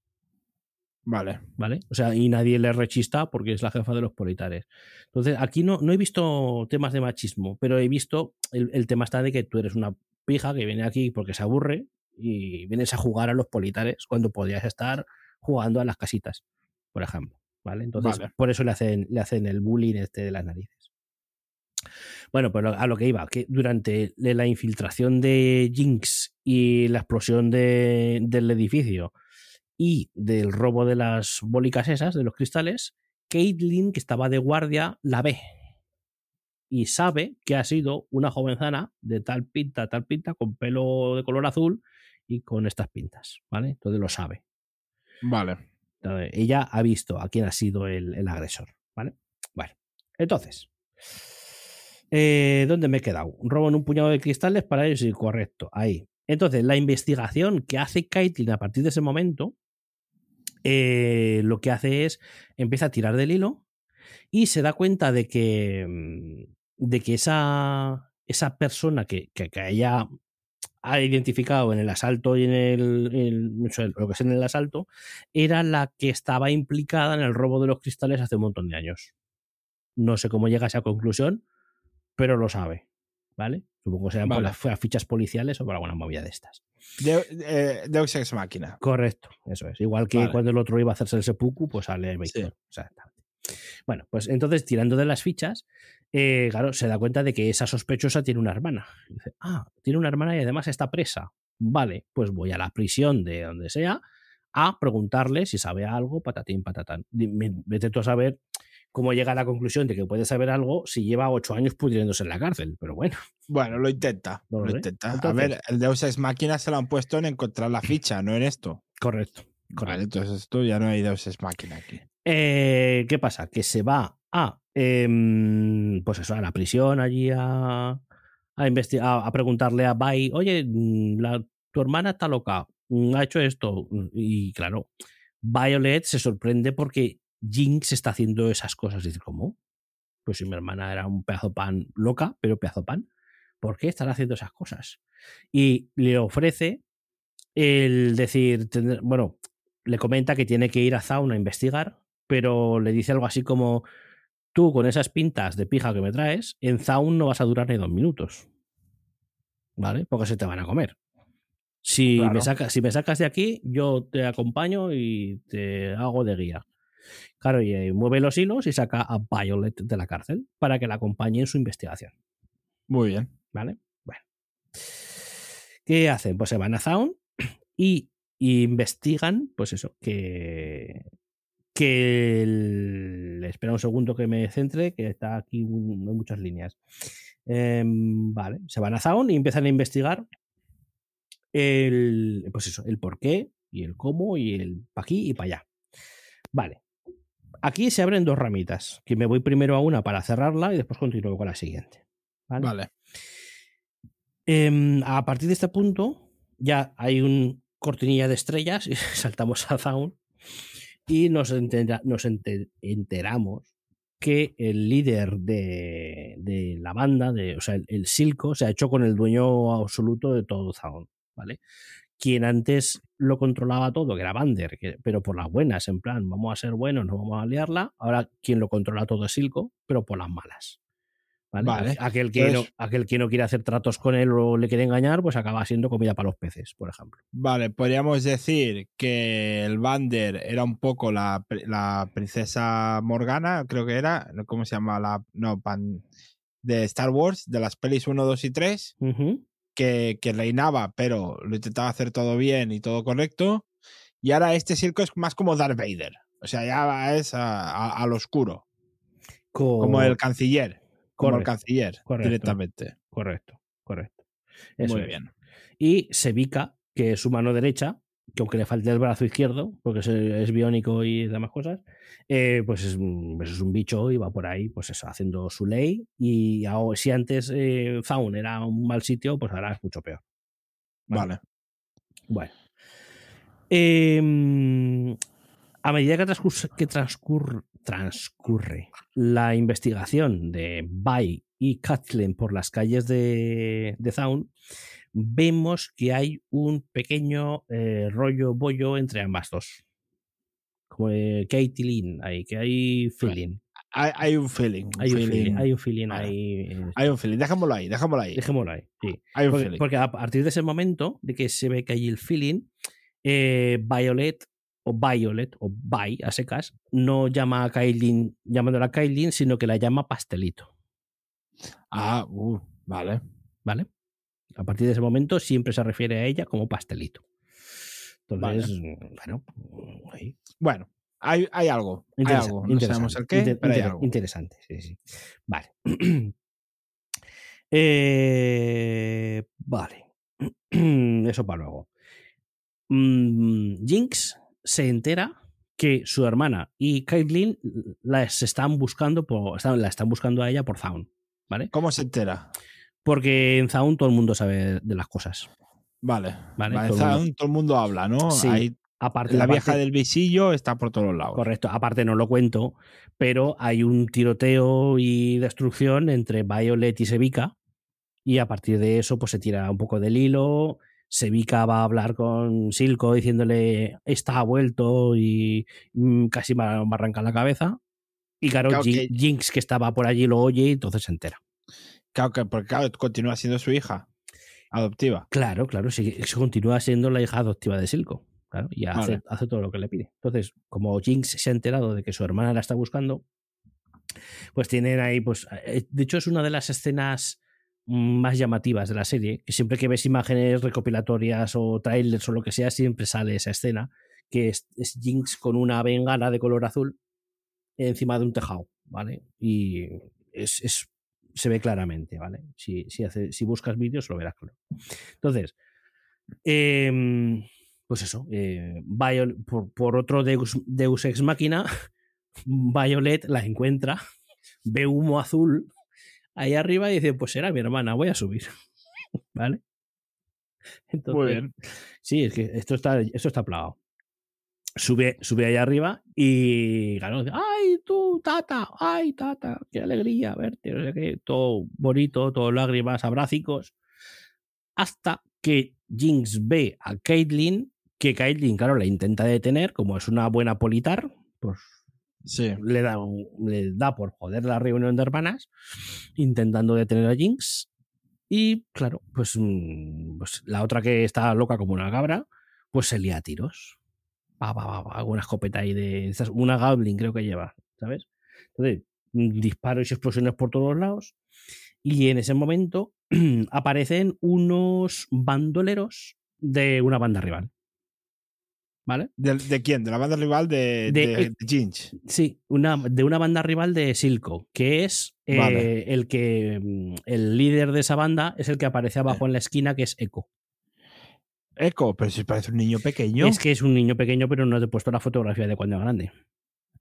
vale. ¿vale? O sea, y nadie le rechista porque es la jefa de los politares. Entonces, aquí no, no he visto temas de machismo, pero he visto el, el tema está de que tú eres una pija que viene aquí porque se aburre y vienes a jugar a los politares cuando podrías estar jugando a las casitas, por ejemplo. ¿Vale? Entonces, Vale. por eso le hacen, le hacen el bullying este de las narices. Bueno, pero a lo que iba, que durante la infiltración de Jinx y la explosión de- del edificio y del robo de las bólicas esas, de los cristales, Caitlyn, que estaba de guardia, la ve y sabe que ha sido una jovenzana de tal pinta, tal pinta, con pelo de color azul y con estas pintas, ¿vale? Entonces lo sabe. Vale. Entonces, ella ha visto a quién ha sido el, el agresor, ¿vale? Bueno, entonces, eh, ¿dónde me he quedado? Roban un puñado de cristales para ellos y correcto, ahí. Entonces, la investigación que hace Caitlyn a partir de ese momento, eh, lo que hace es, empieza a tirar del hilo y se da cuenta de que, mm, de que esa, esa persona que, que, que ella ha identificado en el asalto y en el, en- lo que es en el asalto, era la que estaba implicada en el robo de los cristales hace un montón de años. No sé cómo llega a esa conclusión, pero lo sabe. ¿Vale? Supongo que serán por Vale. las, las fichas policiales o por alguna movida de estas. De, eh, Deus Ex Máquina. Correcto, eso es. Igual que Vale. cuando el otro iba a hacerse el seppuku, pues sale Víctor. Sí. Bueno, pues entonces, tirando de las fichas, eh, claro, se da cuenta de que esa sospechosa tiene una hermana. Y dice, ah, tiene una hermana y además está presa. Vale, pues voy a la prisión de donde sea a preguntarle si sabe algo, patatín, patatán. Vete tú a saber cómo llega a la conclusión de que puede saber algo si lleva ocho años pudriéndose en la cárcel, pero bueno. Bueno, lo intenta. No lo intenta. a ver, el Deus Ex Máquina se lo han puesto en encontrar la ficha, no en esto. Correcto. Vale, entonces esto ya no hay Deus Ex Máquina aquí. Eh, ¿Qué pasa? Que se va a, em, pues eso, a la prisión allí a, a, investi- a, preguntarle a Bai, oye, mm, tu hermana está loca, mm, ha hecho esto. Y claro, Violet se sorprende porque Jinx está haciendo esas cosas. Dice, ¿cómo? Pues si mi hermana era un pedazo pan loca, pero pedazo pan, ¿por qué están haciendo esas cosas? Y le ofrece el decir, bueno, le comenta que tiene que ir a Zaun a investigar, pero le dice algo así como, tú con esas pintas de pija que me traes, en Zaun no vas a durar ni dos minutos. ¿Vale? Porque se te van a comer. Si, Claro. me sacas, si me sacas de aquí, yo te acompaño y te hago de guía. Claro, y eh, mueve los hilos y saca a Violet de la cárcel para que la acompañe en su investigación. Muy bien. ¿Vale? Bueno. ¿Qué hacen? Pues se van a Zaun y, y investigan, pues eso, que. Que. el- Espera un segundo que me centre, que está aquí un- hay muchas líneas. Em, vale, se van a Zaun y empiezan a investigar el. Pues eso, el por qué y el cómo y el pa' aquí y para allá. Vale. Aquí se abren dos ramitas, que me voy primero a una para cerrarla y después continúo con la siguiente. ¿vale? Vale. Em, a partir de este punto, ya hay un cortinilla de estrellas y saltamos a Zaun y nos, entera- nos ente- enteramos que el líder de, de la banda, de, o sea, el, Silco, se ha hecho con el dueño absoluto de todo Zaun, ¿vale? Quien antes lo controlaba todo, que era Bander, pero por las buenas, en plan, vamos a ser buenos, no vamos a liarla. Ahora quien lo controla todo es Silco, pero por las malas. ¿Vale? Vale. Aquel, que no, aquel que no quiere hacer tratos con él o le quiere engañar, pues acaba siendo comida para los peces, por ejemplo. Vale, podríamos decir que el Bander era un poco la, la princesa Morgana, creo que era. ¿cómo se llama? La, no, pan, de Star Wars, de las pelis 1, 2 y 3, Ujú. que, que reinaba, pero lo intentaba hacer todo bien y todo correcto. Y ahora este circo es más como Darth Vader. O sea, ya es a- a- al oscuro, como el canciller. Como el canciller, correcto. directamente. Correcto, correcto. Eso Muy es. bien. Y Sevica, que es su mano derecha, que aunque le falte el brazo izquierdo, porque es, es biónico y demás cosas, eh, pues, es, un- pues es un bicho y va por ahí, pues eso, haciendo su ley. Y ahora, si antes eh, Zaun era un mal sitio, pues ahora es mucho peor. Vale. Bueno. Em, a medida que, transcurre, que transcurre, transcurre la investigación de Bai y Kathleen por las calles de, de Zaun, vemos que hay un pequeño eh, rollo bollo entre ambas dos. Como eh, Katie Lynn, ahí, que hay feeling. Hay, hay un feeling. Hay un feeling, feeling. hay un feeling ahí. eh, Hay un feeling. Dejémoslo ahí, dejémoslo ahí. Dejémoslo ahí, sí. Hay un Porque, feeling. porque a partir de ese momento, de que se ve que hay el feeling, eh, Violet o Violet o Vi a secas no llama a Kailin llamándola Kailin, sino que la llama pastelito. Ah, uh, vale. ¿Vale? A partir de ese momento siempre se refiere a ella como pastelito. Entonces, bueno, ahí. Bueno, hay, hay algo. Hay algo. No interesante, sabemos el qué, inter- pero hay inter- algo. Interesante, sí, sí. Vale. Eh, vale. Eso para luego. Mm, Jinx se entera que su hermana y Caitlyn las están buscando por, están- la están buscando a ella por Zaun, ¿vale? ¿Cómo se entera? Porque en Zaun todo el mundo sabe de las cosas. Vale. Vale, Vale, todo el Zaun, mundo- todo el mundo habla, ¿no? Sí, Aparte, la aparte- vieja del visillo está por todos lados. Correcto, aparte no lo cuento, pero hay un tiroteo y destrucción entre Violet y Sevica y a partir de eso pues se tira un poco del hilo, Sevica va a hablar con Silco diciéndole está vuelto y mm, casi me arranca la cabeza y claro, Claro Jin- que- Jinx que estaba por allí lo oye y entonces se entera. Claro, que, porque claro, continúa siendo su hija adoptiva. Claro, claro, sí, continúa siendo la hija adoptiva de Silco. Claro, y hace, Vale. hace todo lo que le pide. Entonces, como Jinx se ha enterado de que su hermana la está buscando, pues tienen ahí, pues, eh, de hecho es una de las escenas más llamativas de la serie, que siempre que ves imágenes recopilatorias o trailers o lo que sea, siempre sale esa escena, que es, Jinx con una bengala de color azul encima de un tejado, ¿vale? Y es, es- se ve claramente, ¿vale? Si, si, hace- si buscas vídeos lo verás claro. Entonces, em, pues eso, eh, por, por otro Deus, Deus Ex Máquina, Violet la encuentra, ve humo azul ahí arriba y dice, pues será mi hermana, voy a subir, ¿vale? Entonces, Muy bien. Sí, es que esto está, esto está plagado. Sube, sube ahí arriba y dice, ¡ay, tú, tata! ¡ay, tata! ¡Qué alegría verte! Todo bonito, todo lágrimas, abrácicos. Hasta que Jinx ve a Caitlyn, que Caitlyn, claro, la intenta detener, como es una buena politar, pues Sí. le da, le da por joder la reunión de hermanas, intentando detener a Jinx. Y claro, pues, mm, pues la otra que está loca como una cabra, pues se lía a tiros. Pa, pa, pa, una escopeta ahí de. Una Goblin creo que lleva, ¿sabes? Entonces, mm, disparos y explosiones por todos lados. Y en ese momento aparecen unos bandoleros de una banda rival. ¿Vale? ¿De, de quién? ¿De la banda rival de, De- de, de Jinx? Sí, una, de una banda rival de Silco, que es eh, Vale. el que mm, el líder de esa banda es el que aparece abajo en la esquina, que es Echo. Echo, pero si parece un niño pequeño. Es que es un niño pequeño, pero no te he puesto la fotografía de cuando es grande.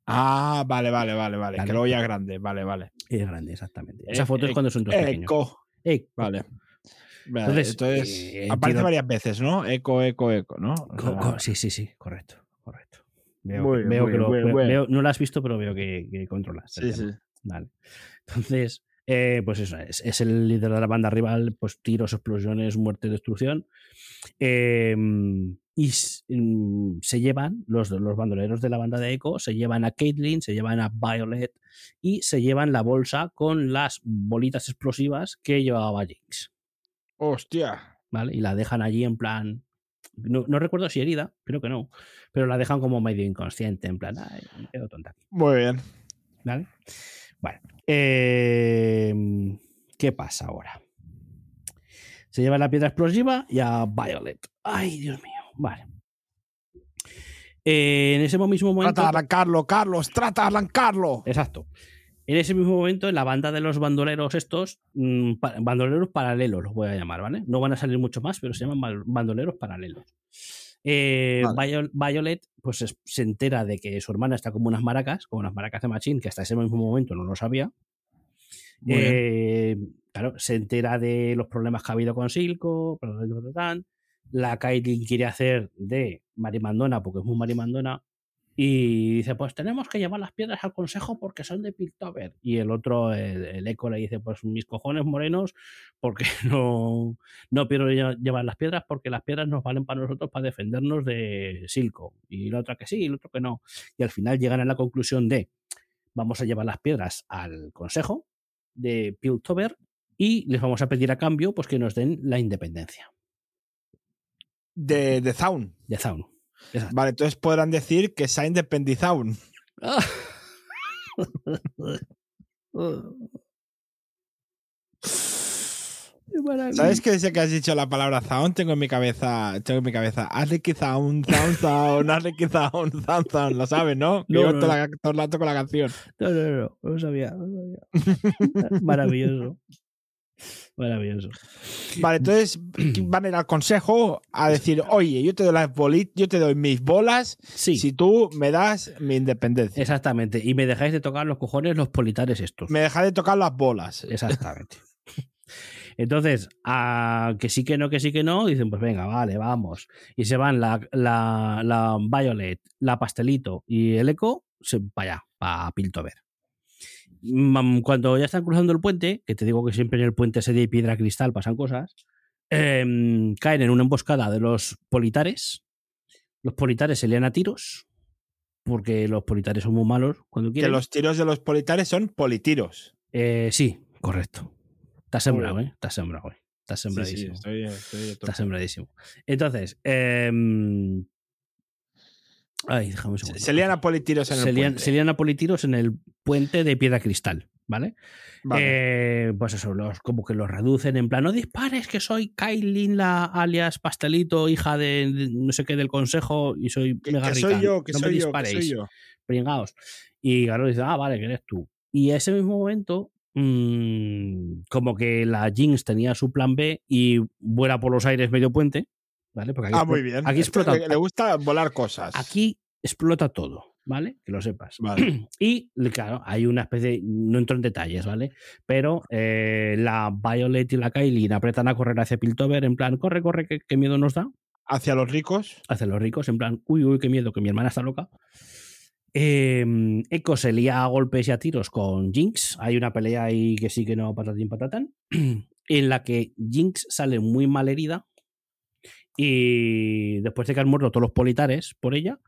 Ah, vale, vale, vale, vale. Que luego ya es grande. Vale, vale. Es grande, exactamente. Esa E- foto es cuando son dos pequeños. Echo. Echo. Vale. Vale, Entonces, Entonces, eh, aparece entiendo- varias veces, ¿no? Eco, eco, eco, ¿no? Co- co- sí, sí, sí, correcto, correcto. Veo, Muy veo muy que lo- muy veo- veo- no lo has visto, pero veo que, que controlas. sí, sí. Vale. Entonces, eh, pues eso, es, es el líder de la banda rival, pues tiros, explosiones, muerte, destrucción. Eh, y mm, se llevan, los, los bandoleros de la banda de Echo, se llevan a Caitlyn, se llevan a Violet y se llevan la bolsa con las bolitas explosivas que llevaba Jinx. Hostia. ¿Vale? Y la dejan allí en plan. No, no recuerdo si herida, creo que no. Pero la dejan como medio inconsciente, en plan, ay, me quedo tonta. Muy bien. ¿Vale? Bueno. eh, ¿Qué pasa ahora? Se lleva la piedra explosiva y a Violet. Ay, Dios mío. Vale. Eh, en ese mismo momento. Trata de arrancarlo, Carlos. Trata de arrancarlo. Exacto. En ese mismo momento, en la banda de los bandoleros estos, mm, bandoleros paralelos los voy a llamar, ¿vale? No van a salir mucho más, pero se llaman bandoleros paralelos. Eh, Viol- Violet pues es- se entera de que su hermana está como unas maracas, como unas maracas de Machín, que hasta ese mismo momento no lo sabía. Eh, claro, se entera de los problemas que ha habido con Silco, la Caitlyn quiere hacer de marimandona porque es muy marimandona y dice, pues tenemos que llevar las piedras al consejo porque son de Piltover. Y el otro, el, el eco, le dice, pues mis cojones morenos, porque no, no quiero lle- llevar las piedras porque las piedras nos valen para nosotros para defendernos de Silco. Y la otra que sí, y el otro que no. Y al final llegan a la conclusión de, vamos a llevar las piedras al consejo de Piltover y les vamos a pedir a cambio pues que nos den la independencia De, de Zaun. de Zaun. Exacto. Vale, entonces podrán decir que se ha independizado. Maravilla. ¿Sabes que desde que has dicho la palabra Zaun tengo en mi cabeza, tengo en mi cabeza, Arlequí Zaun, Zaun, Zaun, Arlequí Zaun, Zaun, Zaun, lo sabes, ¿no? No, yo no, todo, la- todo el rato con la canción. No, no, no, no lo sabía. No lo sabía. Maravilloso. Maravilloso. Vale, entonces van a ir al consejo a decir, oye, yo te doy las bolitas, yo te doy mis bolas Sí, si tú me das mi independencia. exactamente. Y me dejáis de tocar los cojones los politares estos. Me deja de tocar las bolas. Exactamente. Entonces, a que sí que no, que sí que no, dicen, pues venga, vale, vamos. Y se van la, la, la Violet, la Pastelito y el Eco se, para allá, para Piltover. Cuando ya están cruzando el puente, que te digo que siempre en el puente ese de piedra cristal pasan cosas, em, caen en una emboscada de los politares. Los politares se lían a tiros, porque los politares son muy malos cuando Que quieren. los tiros de los politares son politiros. Eh, sí, correcto. Estás Muy sembrado. ¿eh? Estás sembrado, ¿eh? Estás Sí, sí, sembradísimo. estoy- estoy. Estás sembradísimo. Entonces, em, ay, déjame un Se, segundo. se lían a politiros en el puente. se lían a politiros en el puente de piedra cristal, ¿vale? Vale. Eh, pues eso, los, como que los reducen en plan, no dispares, que soy Kailin, la alias Pastelito, hija de, no sé qué del consejo, y soy que, mega que rica. soy yo, que no me soy yo, que soy yo. pringaos. Y Garo dice, ah, vale, que eres tú. Y a ese mismo momento, mm, como que la Jinx tenía su plan B y vuela por los aires medio puente, ¿vale? Porque aquí Ah, muy bien. Aquí que explota, le, le gusta volar cosas. aquí explota todo, ¿vale? Que lo sepas. Vale. Y claro, hay una especie, no entro en detalles, ¿vale? Pero eh, la Violet y la Kailin apretan a correr hacia Piltover en plan, corre, corre, qué, qué miedo nos da. Hacia los ricos. Hacia los ricos, en plan, uy, uy, qué miedo, que mi hermana está loca. Eh, Echo se lía a golpes y a tiros con Jinx. Hay una pelea ahí que sí que no patatín patatán. En la que Jinx sale muy mal herida. Y después de que han muerto todos los politares por ella.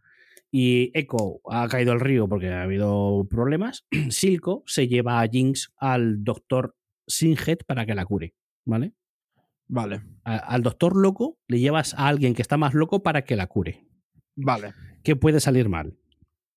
Y Echo ha caído al río porque ha habido problemas. Silco se lleva a Jinx al doctor Singed para que la cure. ¿Vale? Vale. A- al doctor loco le llevas a alguien que está más loco para que la cure. Vale. ¿Qué puede salir mal?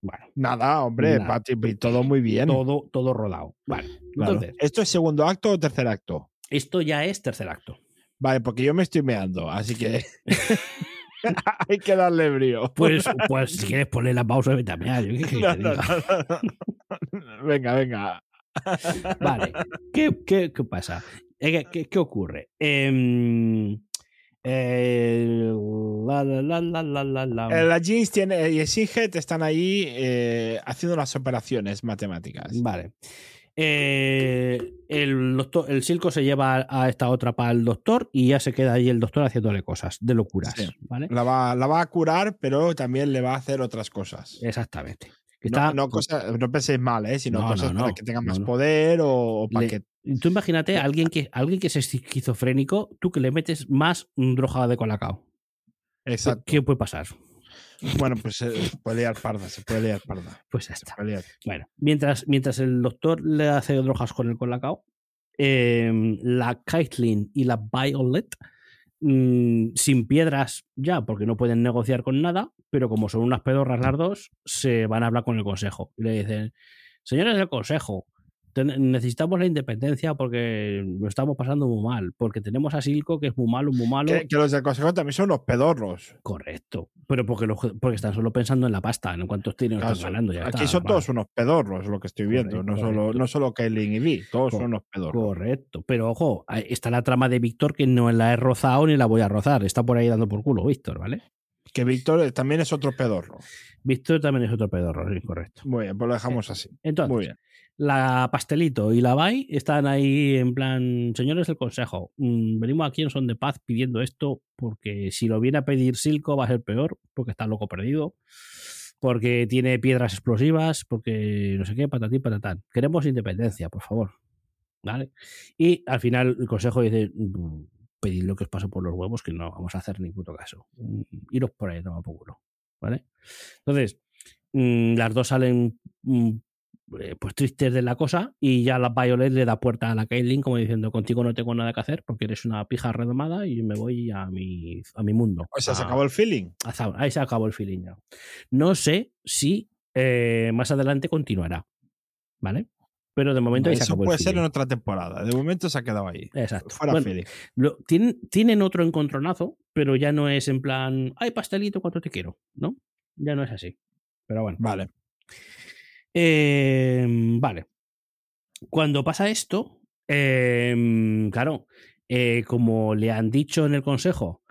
Bueno, Nada, hombre, Nada. Pati, y todo muy bien. todo, todo rodado. Vale. Claro. Entonces, ¿Esto es segundo acto o tercer acto? esto ya es tercer acto. Vale, porque yo me estoy meando, así que hay que darle brío. Pues, pues si quieres poner la pausa, vete a mear, yo qué que No. Venga, venga. Vale. ¿Qué, qué, qué pasa? Eh, ¿Qué, qué- qué ocurre? Em, eh, la, la, la, la, la, la, la. Eh, Jeans tiene, y el Singed están ahí eh, haciendo las operaciones matemáticas. Vale. Eh, el, doctor, el Silco se lleva a esta otra para el doctor y ya se queda ahí el doctor haciéndole cosas de locuras. Sí. ¿vale? La va, la va a curar, pero también le va a hacer otras cosas. Exactamente. Que No, está- no, cosas- no penséis mal, ¿eh? sino No, cosas para que tengan No, más poder o, o para Le- que. Tú imagínate a alguien que, alguien que es esquizofrénico, tú que le metes más droga de colacao. Exacto. ¿Qué puede pasar? Bueno, pues se puede liar parda, se puede liar parda. Pues ya está. Bueno, mientras, mientras el doctor le hace drogas con el colacao, eh, la Caitlyn y la Violet, mm, sin piedras ya, porque no pueden negociar con nada, pero como son unas pedorras las dos, se van a hablar con el consejo. Y le dicen, señores del consejo, necesitamos la independencia porque lo estamos pasando muy mal, porque tenemos a Silco que es muy malo, muy malo. Que, que los del consejo también son los pedorros. Correcto. Pero porque, porque están solo pensando en la pasta, en cuántos tienen Claro, están ganando. Ya Aquí está, son vale. todos unos pedorros, lo que estoy viendo. Correcto, no, solo, no solo Kaylin y Vi, todos son unos pedorros. Correcto. Pero ojo, está la trama de Víctor que no la he rozado ni la voy a rozar. Está por ahí dando por culo, Víctor, ¿vale? Que Víctor eh, también es otro pedorro. Víctor también es otro pedorro, sí, correcto. Muy bien, pues lo dejamos así. Entonces, Muy bien. La Pastelito y la Bai están ahí en plan, señores del consejo, mm, venimos aquí en son de paz pidiendo esto porque si lo viene a pedir Silco va a ser peor porque está loco perdido, porque tiene piedras explosivas, porque no sé qué, patatín, patatán. Queremos independencia, por favor. ¿Vale? Y al final el consejo dice, "Mm, pedid lo que os pase por los huevos que no vamos a hacer ni puto caso. Mm, Iros por ahí, toma por culo. ¿Vale? Entonces, las dos salen eh, pues tristes de la cosa y ya la Violet le da puerta a la Caitlyn como diciendo contigo no tengo nada que hacer porque eres una pija redomada y me voy a mi, a mi mundo. O sea, se A- acabó el feeling. a Zaun. Ahí se acabó el feeling ya. No sé si eh, más adelante continuará, ¿vale? Pero de momento ahí se Eso acabó puede el ser feeling. en otra temporada. De momento se ha quedado ahí. Exacto. Fuera Bueno, feeling. lo- tienen, tienen otro encontronazo, pero ya no es en plan, ay, pastelito, cuánto te quiero, ¿no? Ya no es así. Pero bueno. Vale. Eh, vale. Cuando pasa esto, eh, claro, eh, como le han dicho en el consejo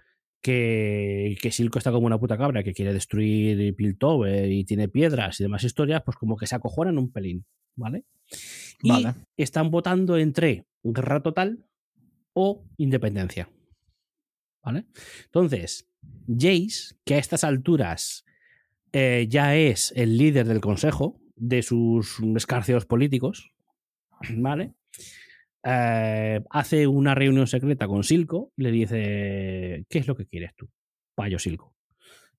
que, que Silco está como una puta cabra que quiere destruir Piltover y tiene piedras y demás historias, pues como que se acojonan un pelín, ¿vale? Y Vale. están votando entre guerra total o independencia. ¿Vale? Entonces, Jace, que a estas alturas eh, ya es el líder del consejo de sus escarceos políticos, ¿vale? Eh, hace una reunión secreta con Silco y le dice, ¿qué es lo que quieres tú, payo Silco?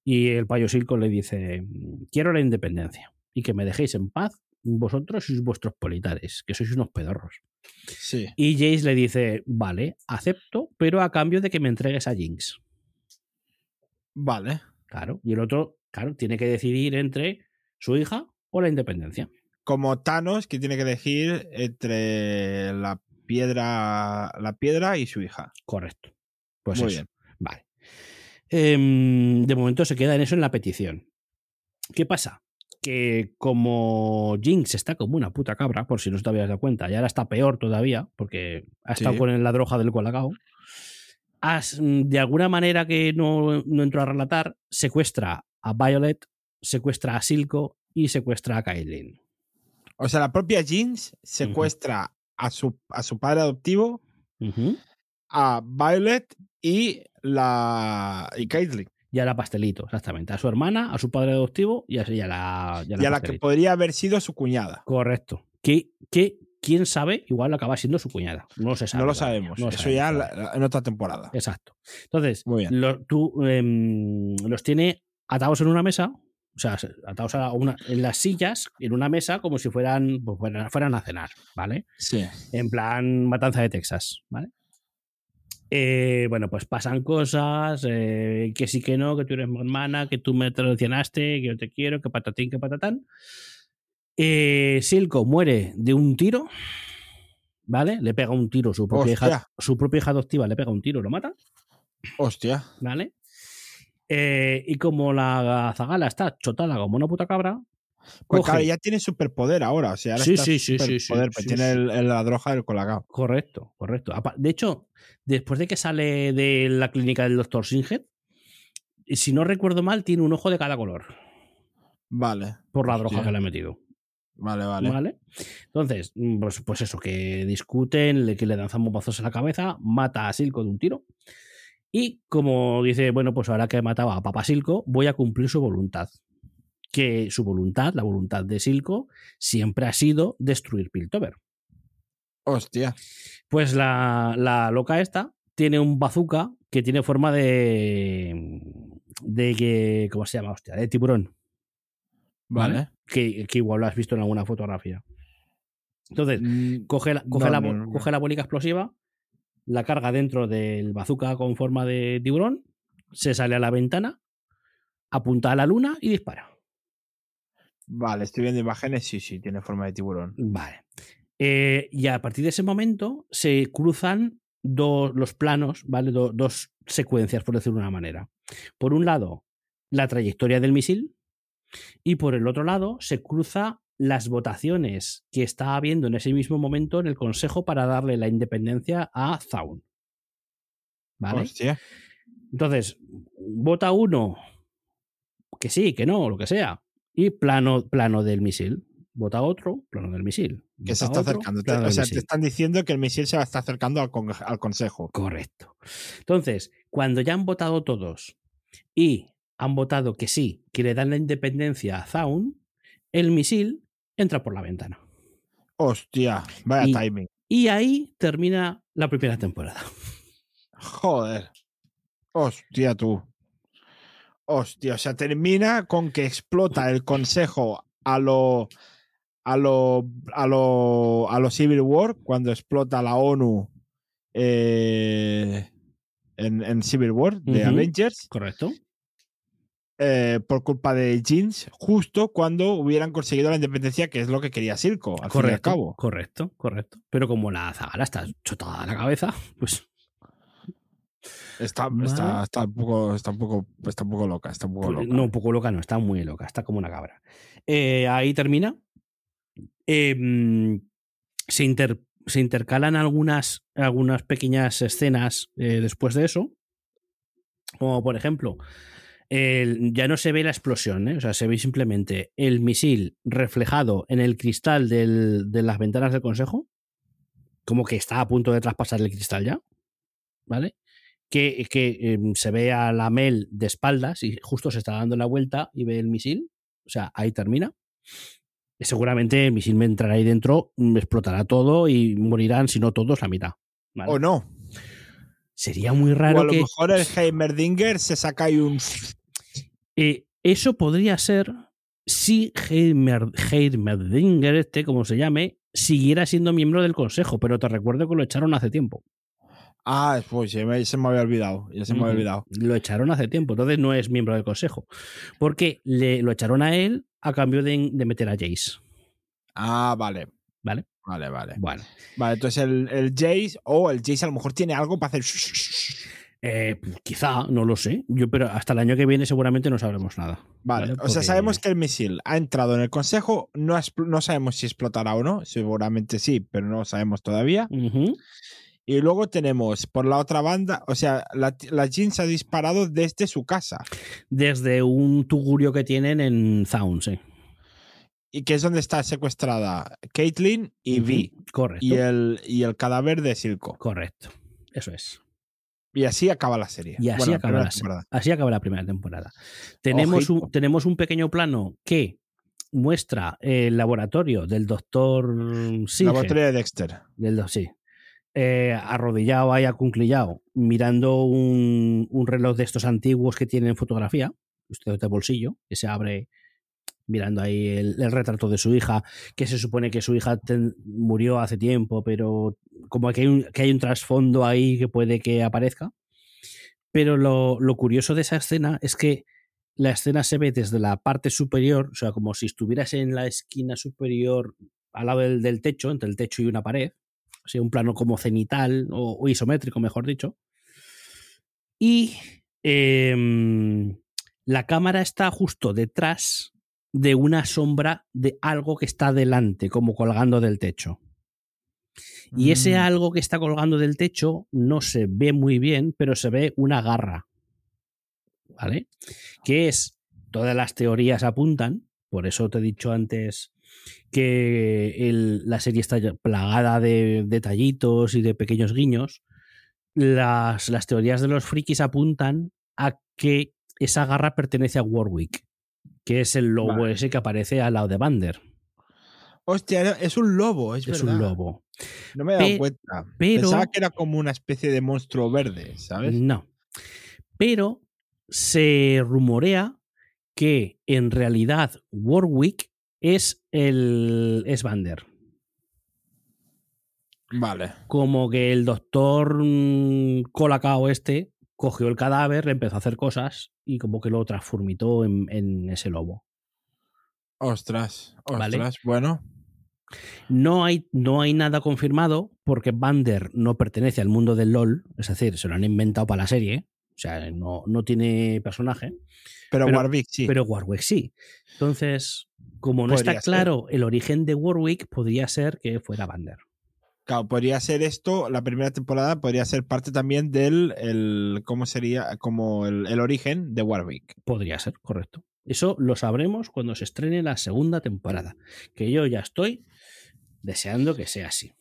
Y el payo Silco le dice, quiero la independencia y que me dejéis en paz vosotros y vuestros politares, que sois unos pedorros. Sí. Y Jace le dice, vale, acepto, pero a cambio de que me entregues a Jinx. Vale. Claro. Y el otro, claro, tiene que decidir entre su hija o la independencia. Como Thanos, que tiene que elegir entre la piedra, la piedra y su hija. Correcto. Pues Muy eso. bien. Vale. Em, de momento se queda en eso en la petición. ¿Qué pasa? que como Jinx está como una puta cabra, por si no te habías dado cuenta, y ahora está peor todavía, porque ha estado Sí. con la droga del colacao, mm, de alguna manera que no, no entro a relatar, secuestra a Violet, secuestra a Silco y secuestra a Kailin. O sea, la propia Jinx secuestra a, su, a su padre adoptivo, a Violet y la y Caitlyn. Y a la pastelito, exactamente. A su hermana, a su padre adoptivo y a, y a la, y a la Y a la que podría haber sido su cuñada. Correcto. Que, que, quién sabe, igual acaba siendo su cuñada. No se sabe. no lo todavía, sabemos. no lo Eso sabemos ya todavía. la- la- en otra temporada. Exacto. Entonces, Muy bien. lo- tú em, los tiene atados en una mesa, o sea, atados a una, en las sillas, en una mesa, como si fueran, pues, fueran, fueran a cenar, ¿vale? Sí. En plan matanza de Texas, ¿vale? Eh, bueno, pues pasan cosas, eh, que sí que no, que tú eres mi hermana, que tú me traicionaste, que yo te quiero, que patatín, que patatán. Eh, Silco muere de un tiro, ¿vale? Le pega un tiro, su propia, hija, su propia hija adoptiva le pega un tiro, lo mata. Hostia. ¿vale? Eh, y como la zagala está chotada como una puta cabra, Pues coge- claro, ya tiene superpoder ahora. O sea, ahora Sí, está sí, sí, sí, sí, superpoder, pues sí, tiene el- el- la droga del colacao. correcto, correcto. De hecho, después de que sale de la clínica del doctor Singet, si no recuerdo mal, tiene un ojo de cada color Vale. por la Hostia. droga que le ha metido. Vale, vale. ¿Vale? Entonces, mm, pues, pues eso, que discuten, le- que le dan bombazos en la cabeza, mata a Silco de un tiro. Y como dice, bueno, pues ahora que he matado a Papa Silco, voy a cumplir su voluntad. Que su voluntad, la voluntad de Silco, siempre ha sido destruir Piltover. Hostia. Pues la, la loca esta tiene un bazooka que tiene forma de. de que. ¿Cómo se llama? Hostia, de tiburón. Vale. Que, que igual lo has visto en alguna fotografía. Entonces, Mm, coge la, coge No, la, no, bo- no. coge la bonica explosiva, la carga dentro del bazooka con forma de tiburón, se sale a la ventana, apunta a la luna y dispara. Vale, estoy viendo imágenes. Sí, sí, tiene forma de tiburón. Vale. Eh, y a partir de ese momento se cruzan dos, los planos, ¿vale? Do- dos secuencias, por decirlo de una manera. Por un lado, la trayectoria del misil, y por el otro lado, se cruza las votaciones que está habiendo en ese mismo momento en el Consejo para darle la independencia a Zaun. ¿Vale? Hostia. Entonces, vota uno, que sí, que no, lo que sea, y plano, plano del misil. Vota otro, plano del misil. Que se está otro, acercando. O sea, te están diciendo que el misil se está acercando al, con- al consejo. Correcto. Entonces, cuando ya han votado todos y han votado que sí, que le dan la independencia a Zaun, el misil entra por la ventana. Hostia. Vaya Y- timing. Y ahí termina la primera temporada. Joder. Hostia, tú. Hostia, o sea, termina con que explota el consejo a lo. A lo, a lo, a lo Civil War, cuando explota la ONU eh, en, en Civil War de. Avengers, ¿Correcto? Eh, por culpa de Jeans, justo cuando hubieran conseguido la independencia, que es lo que quería Silco, al fin y al Correcto, cabo. correcto, correcto. Pero como la zagala está chotada a la cabeza, pues Está, está, está, un poco, está, un poco, está un poco loca, está un poco Pues, loca. No, un poco loca, no, está muy loca, está como una cabra. Eh, ahí termina. Eh, mm, se, inter- se intercalan algunas, algunas pequeñas escenas eh, después de eso. Como por ejemplo, el- ya no se ve la explosión, ¿eh? o sea, se ve simplemente el misil reflejado en el cristal del- de las ventanas del consejo, como que está a punto de traspasar el cristal ya, ¿vale? que, que, em, se ve a la Mel de espaldas y justo se está dando la vuelta y ve el misil. O sea, ahí termina. Seguramente el misil me entrará ahí dentro, me explotará todo y morirán, si no todos, la mitad. ¿vale? O no. Sería muy o raro a lo que. mejor el Heimerdinger se saca ahí un. Eh, eso podría ser si Heimer- Heimerdinger, este, como se llame, siguiera siendo miembro del consejo, pero te recuerdo que lo echaron hace tiempo. Ah, pues se me, se me había olvidado. Ya se me había olvidado. Lo echaron hace tiempo, entonces no es miembro del consejo. Porque le, lo echaron a él a cambio de, de meter a Jace. Ah, vale. ¿Vale? Vale, vale. Bueno, Vale, entonces el, el Jace, o el Jace a lo mejor tiene algo para hacer. Eh, quizá, no lo sé. Yo, pero hasta el año que viene seguramente no sabremos nada. Vale, o sea, sabemos que el misil ha entrado en el consejo, no, no sabemos si explotará o no, seguramente sí, pero no lo sabemos todavía. Y luego tenemos por la otra banda, o sea, la, la Jin se ha disparado desde su casa, Desde un tugurio que tienen en Zaun, sí. y que es donde está secuestrada Caitlyn y Vi, Ujú. Correcto. y el, y el cadáver de Silco. Correcto. Eso es. Y así acaba la serie. Y así, Bueno, acaba la, temporada. así acaba la primera temporada. Tenemos un, tenemos un pequeño plano que muestra el laboratorio del doctor Singer, Laboratorio de Dexter. del sí, eh, arrodillado ahí acunclillado, mirando un, un reloj de estos antiguos que tienen fotografía, estos de bolsillo, que se abre mirando ahí el, el retrato de su hija, que se supone que su hija murió hace tiempo, pero como que hay un, trasfondo ahí que puede que aparezca. Pero lo, curioso de esa escena es que la escena se ve desde la parte superior, o sea, como si estuvieras en la esquina superior al lado del, del techo, entre el techo y una pared, o sea, un plano como cenital o, o isométrico, mejor dicho. Y em, la cámara está justo detrás de una sombra de algo que está delante, como colgando del techo. Y ese Mm. algo que está colgando del techo no se ve muy bien, pero se ve una garra. ¿Vale? Que es, todas las teorías apuntan, por eso te he dicho antes que el- la serie está plagada de detallitos y de pequeños guiños. Las, las teorías de los frikis apuntan a que esa garra pertenece a Warwick, que es el lobo Vale. ese que aparece al lado de Bander. Hostia, es un lobo, es, Es verdad. un lobo. No me he dado Pe- cuenta. pero- Pensaba que era como una especie de monstruo verde, ¿sabes? No. Pero se rumorea que en realidad Warwick es el es Vander. Vale. Como que el doctor mm, Colacao este cogió el cadáver, empezó a hacer cosas y como que lo transformitó en, en ese lobo. Ostras, ostras. Vale. Bueno, No hay, no hay nada confirmado porque Vander no pertenece al mundo del LOL, es decir, se lo han inventado para la serie, o sea, no, no tiene personaje. pero, Pero- Warwick sí. pero Warwick sí. Entonces, como no está ser. claro el origen de Warwick, podría ser que fuera Vander. Claro, podría ser esto, la primera temporada podría ser parte también del, el, ¿cómo sería? Como el, el origen de Warwick. Podría ser, correcto. Eso lo sabremos cuando se estrene la segunda temporada. Que yo ya estoy deseando que sea así.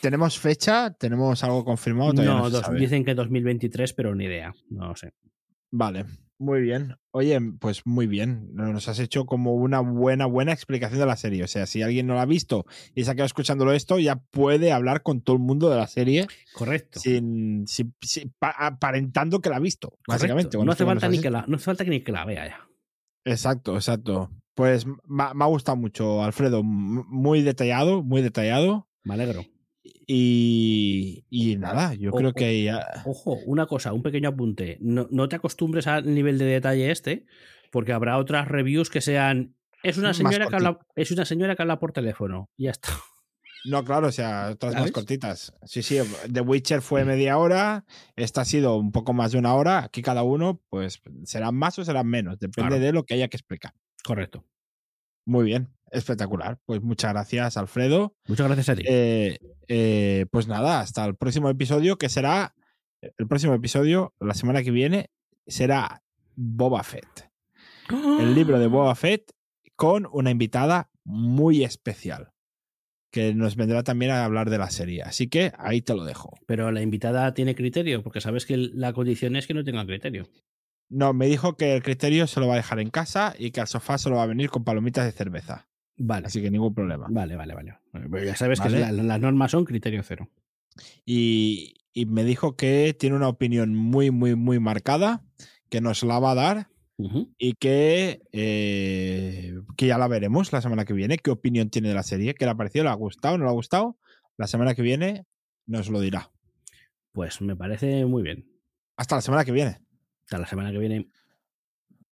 ¿Tenemos fecha? ¿Tenemos algo confirmado? Todavía No, no, dos- dicen que 2023, pero ni idea. No lo sé. Vale, muy bien. Oye, pues muy bien. Nos has hecho como una buena, buena explicación de la serie. O sea, si alguien no la ha visto y se ha quedado escuchándolo esto, ya puede hablar con todo el mundo de la serie Correcto. sin, sin- sin- pa- aparentando que la ha visto, correcto. básicamente. No hace, falta ni que la, no hace falta que ni que la vea ya. Exacto, exacto. Pues me, ha- gustado mucho, Alfredo. Muy detallado, muy detallado. Me alegro. Y, y nada, yo O- creo que ya. Ojo, una cosa, un pequeño apunte. No, no te acostumbres al nivel de detalle este, porque habrá otras reviews que sean. Es una señora que habla, es una señora que habla por teléfono. Y ya está. No, claro, o sea, otras más cortitas. Sí, sí, The Witcher fue media hora, esta ha sido un poco más de una hora. Aquí cada uno, pues, serán más o serán menos, depende Claro. de lo que haya que explicar. Correcto. Muy bien, espectacular. Pues muchas gracias, Alfredo. Muchas gracias a ti. Eh, eh, pues nada, hasta el próximo episodio, que será. El próximo episodio, la semana que viene, será Boba Fett. El libro de Boba Fett con una invitada muy especial. Que nos vendrá también a hablar de la serie. Así que ahí te lo dejo. Pero la invitada tiene criterio, porque sabes que la condición es que no tenga criterio. No, me dijo que el criterio se lo va a dejar en casa y que al sofá se lo va a venir con palomitas de cerveza. Vale. Así que ningún problema. Vale, vale, vale. Pero ya sabes Vale. que la- las normas son criterio cero. Y, y me dijo que tiene una opinión muy, muy, muy marcada, que nos la va a dar y que, eh, que ya la veremos la semana que viene. ¿Qué opinión tiene de la serie? ¿Qué le ha parecido? ¿Le ha gustado? ¿No le ha gustado? La semana que viene nos lo dirá. Pues me parece muy bien. Hasta la semana que viene. Hasta la semana que viene.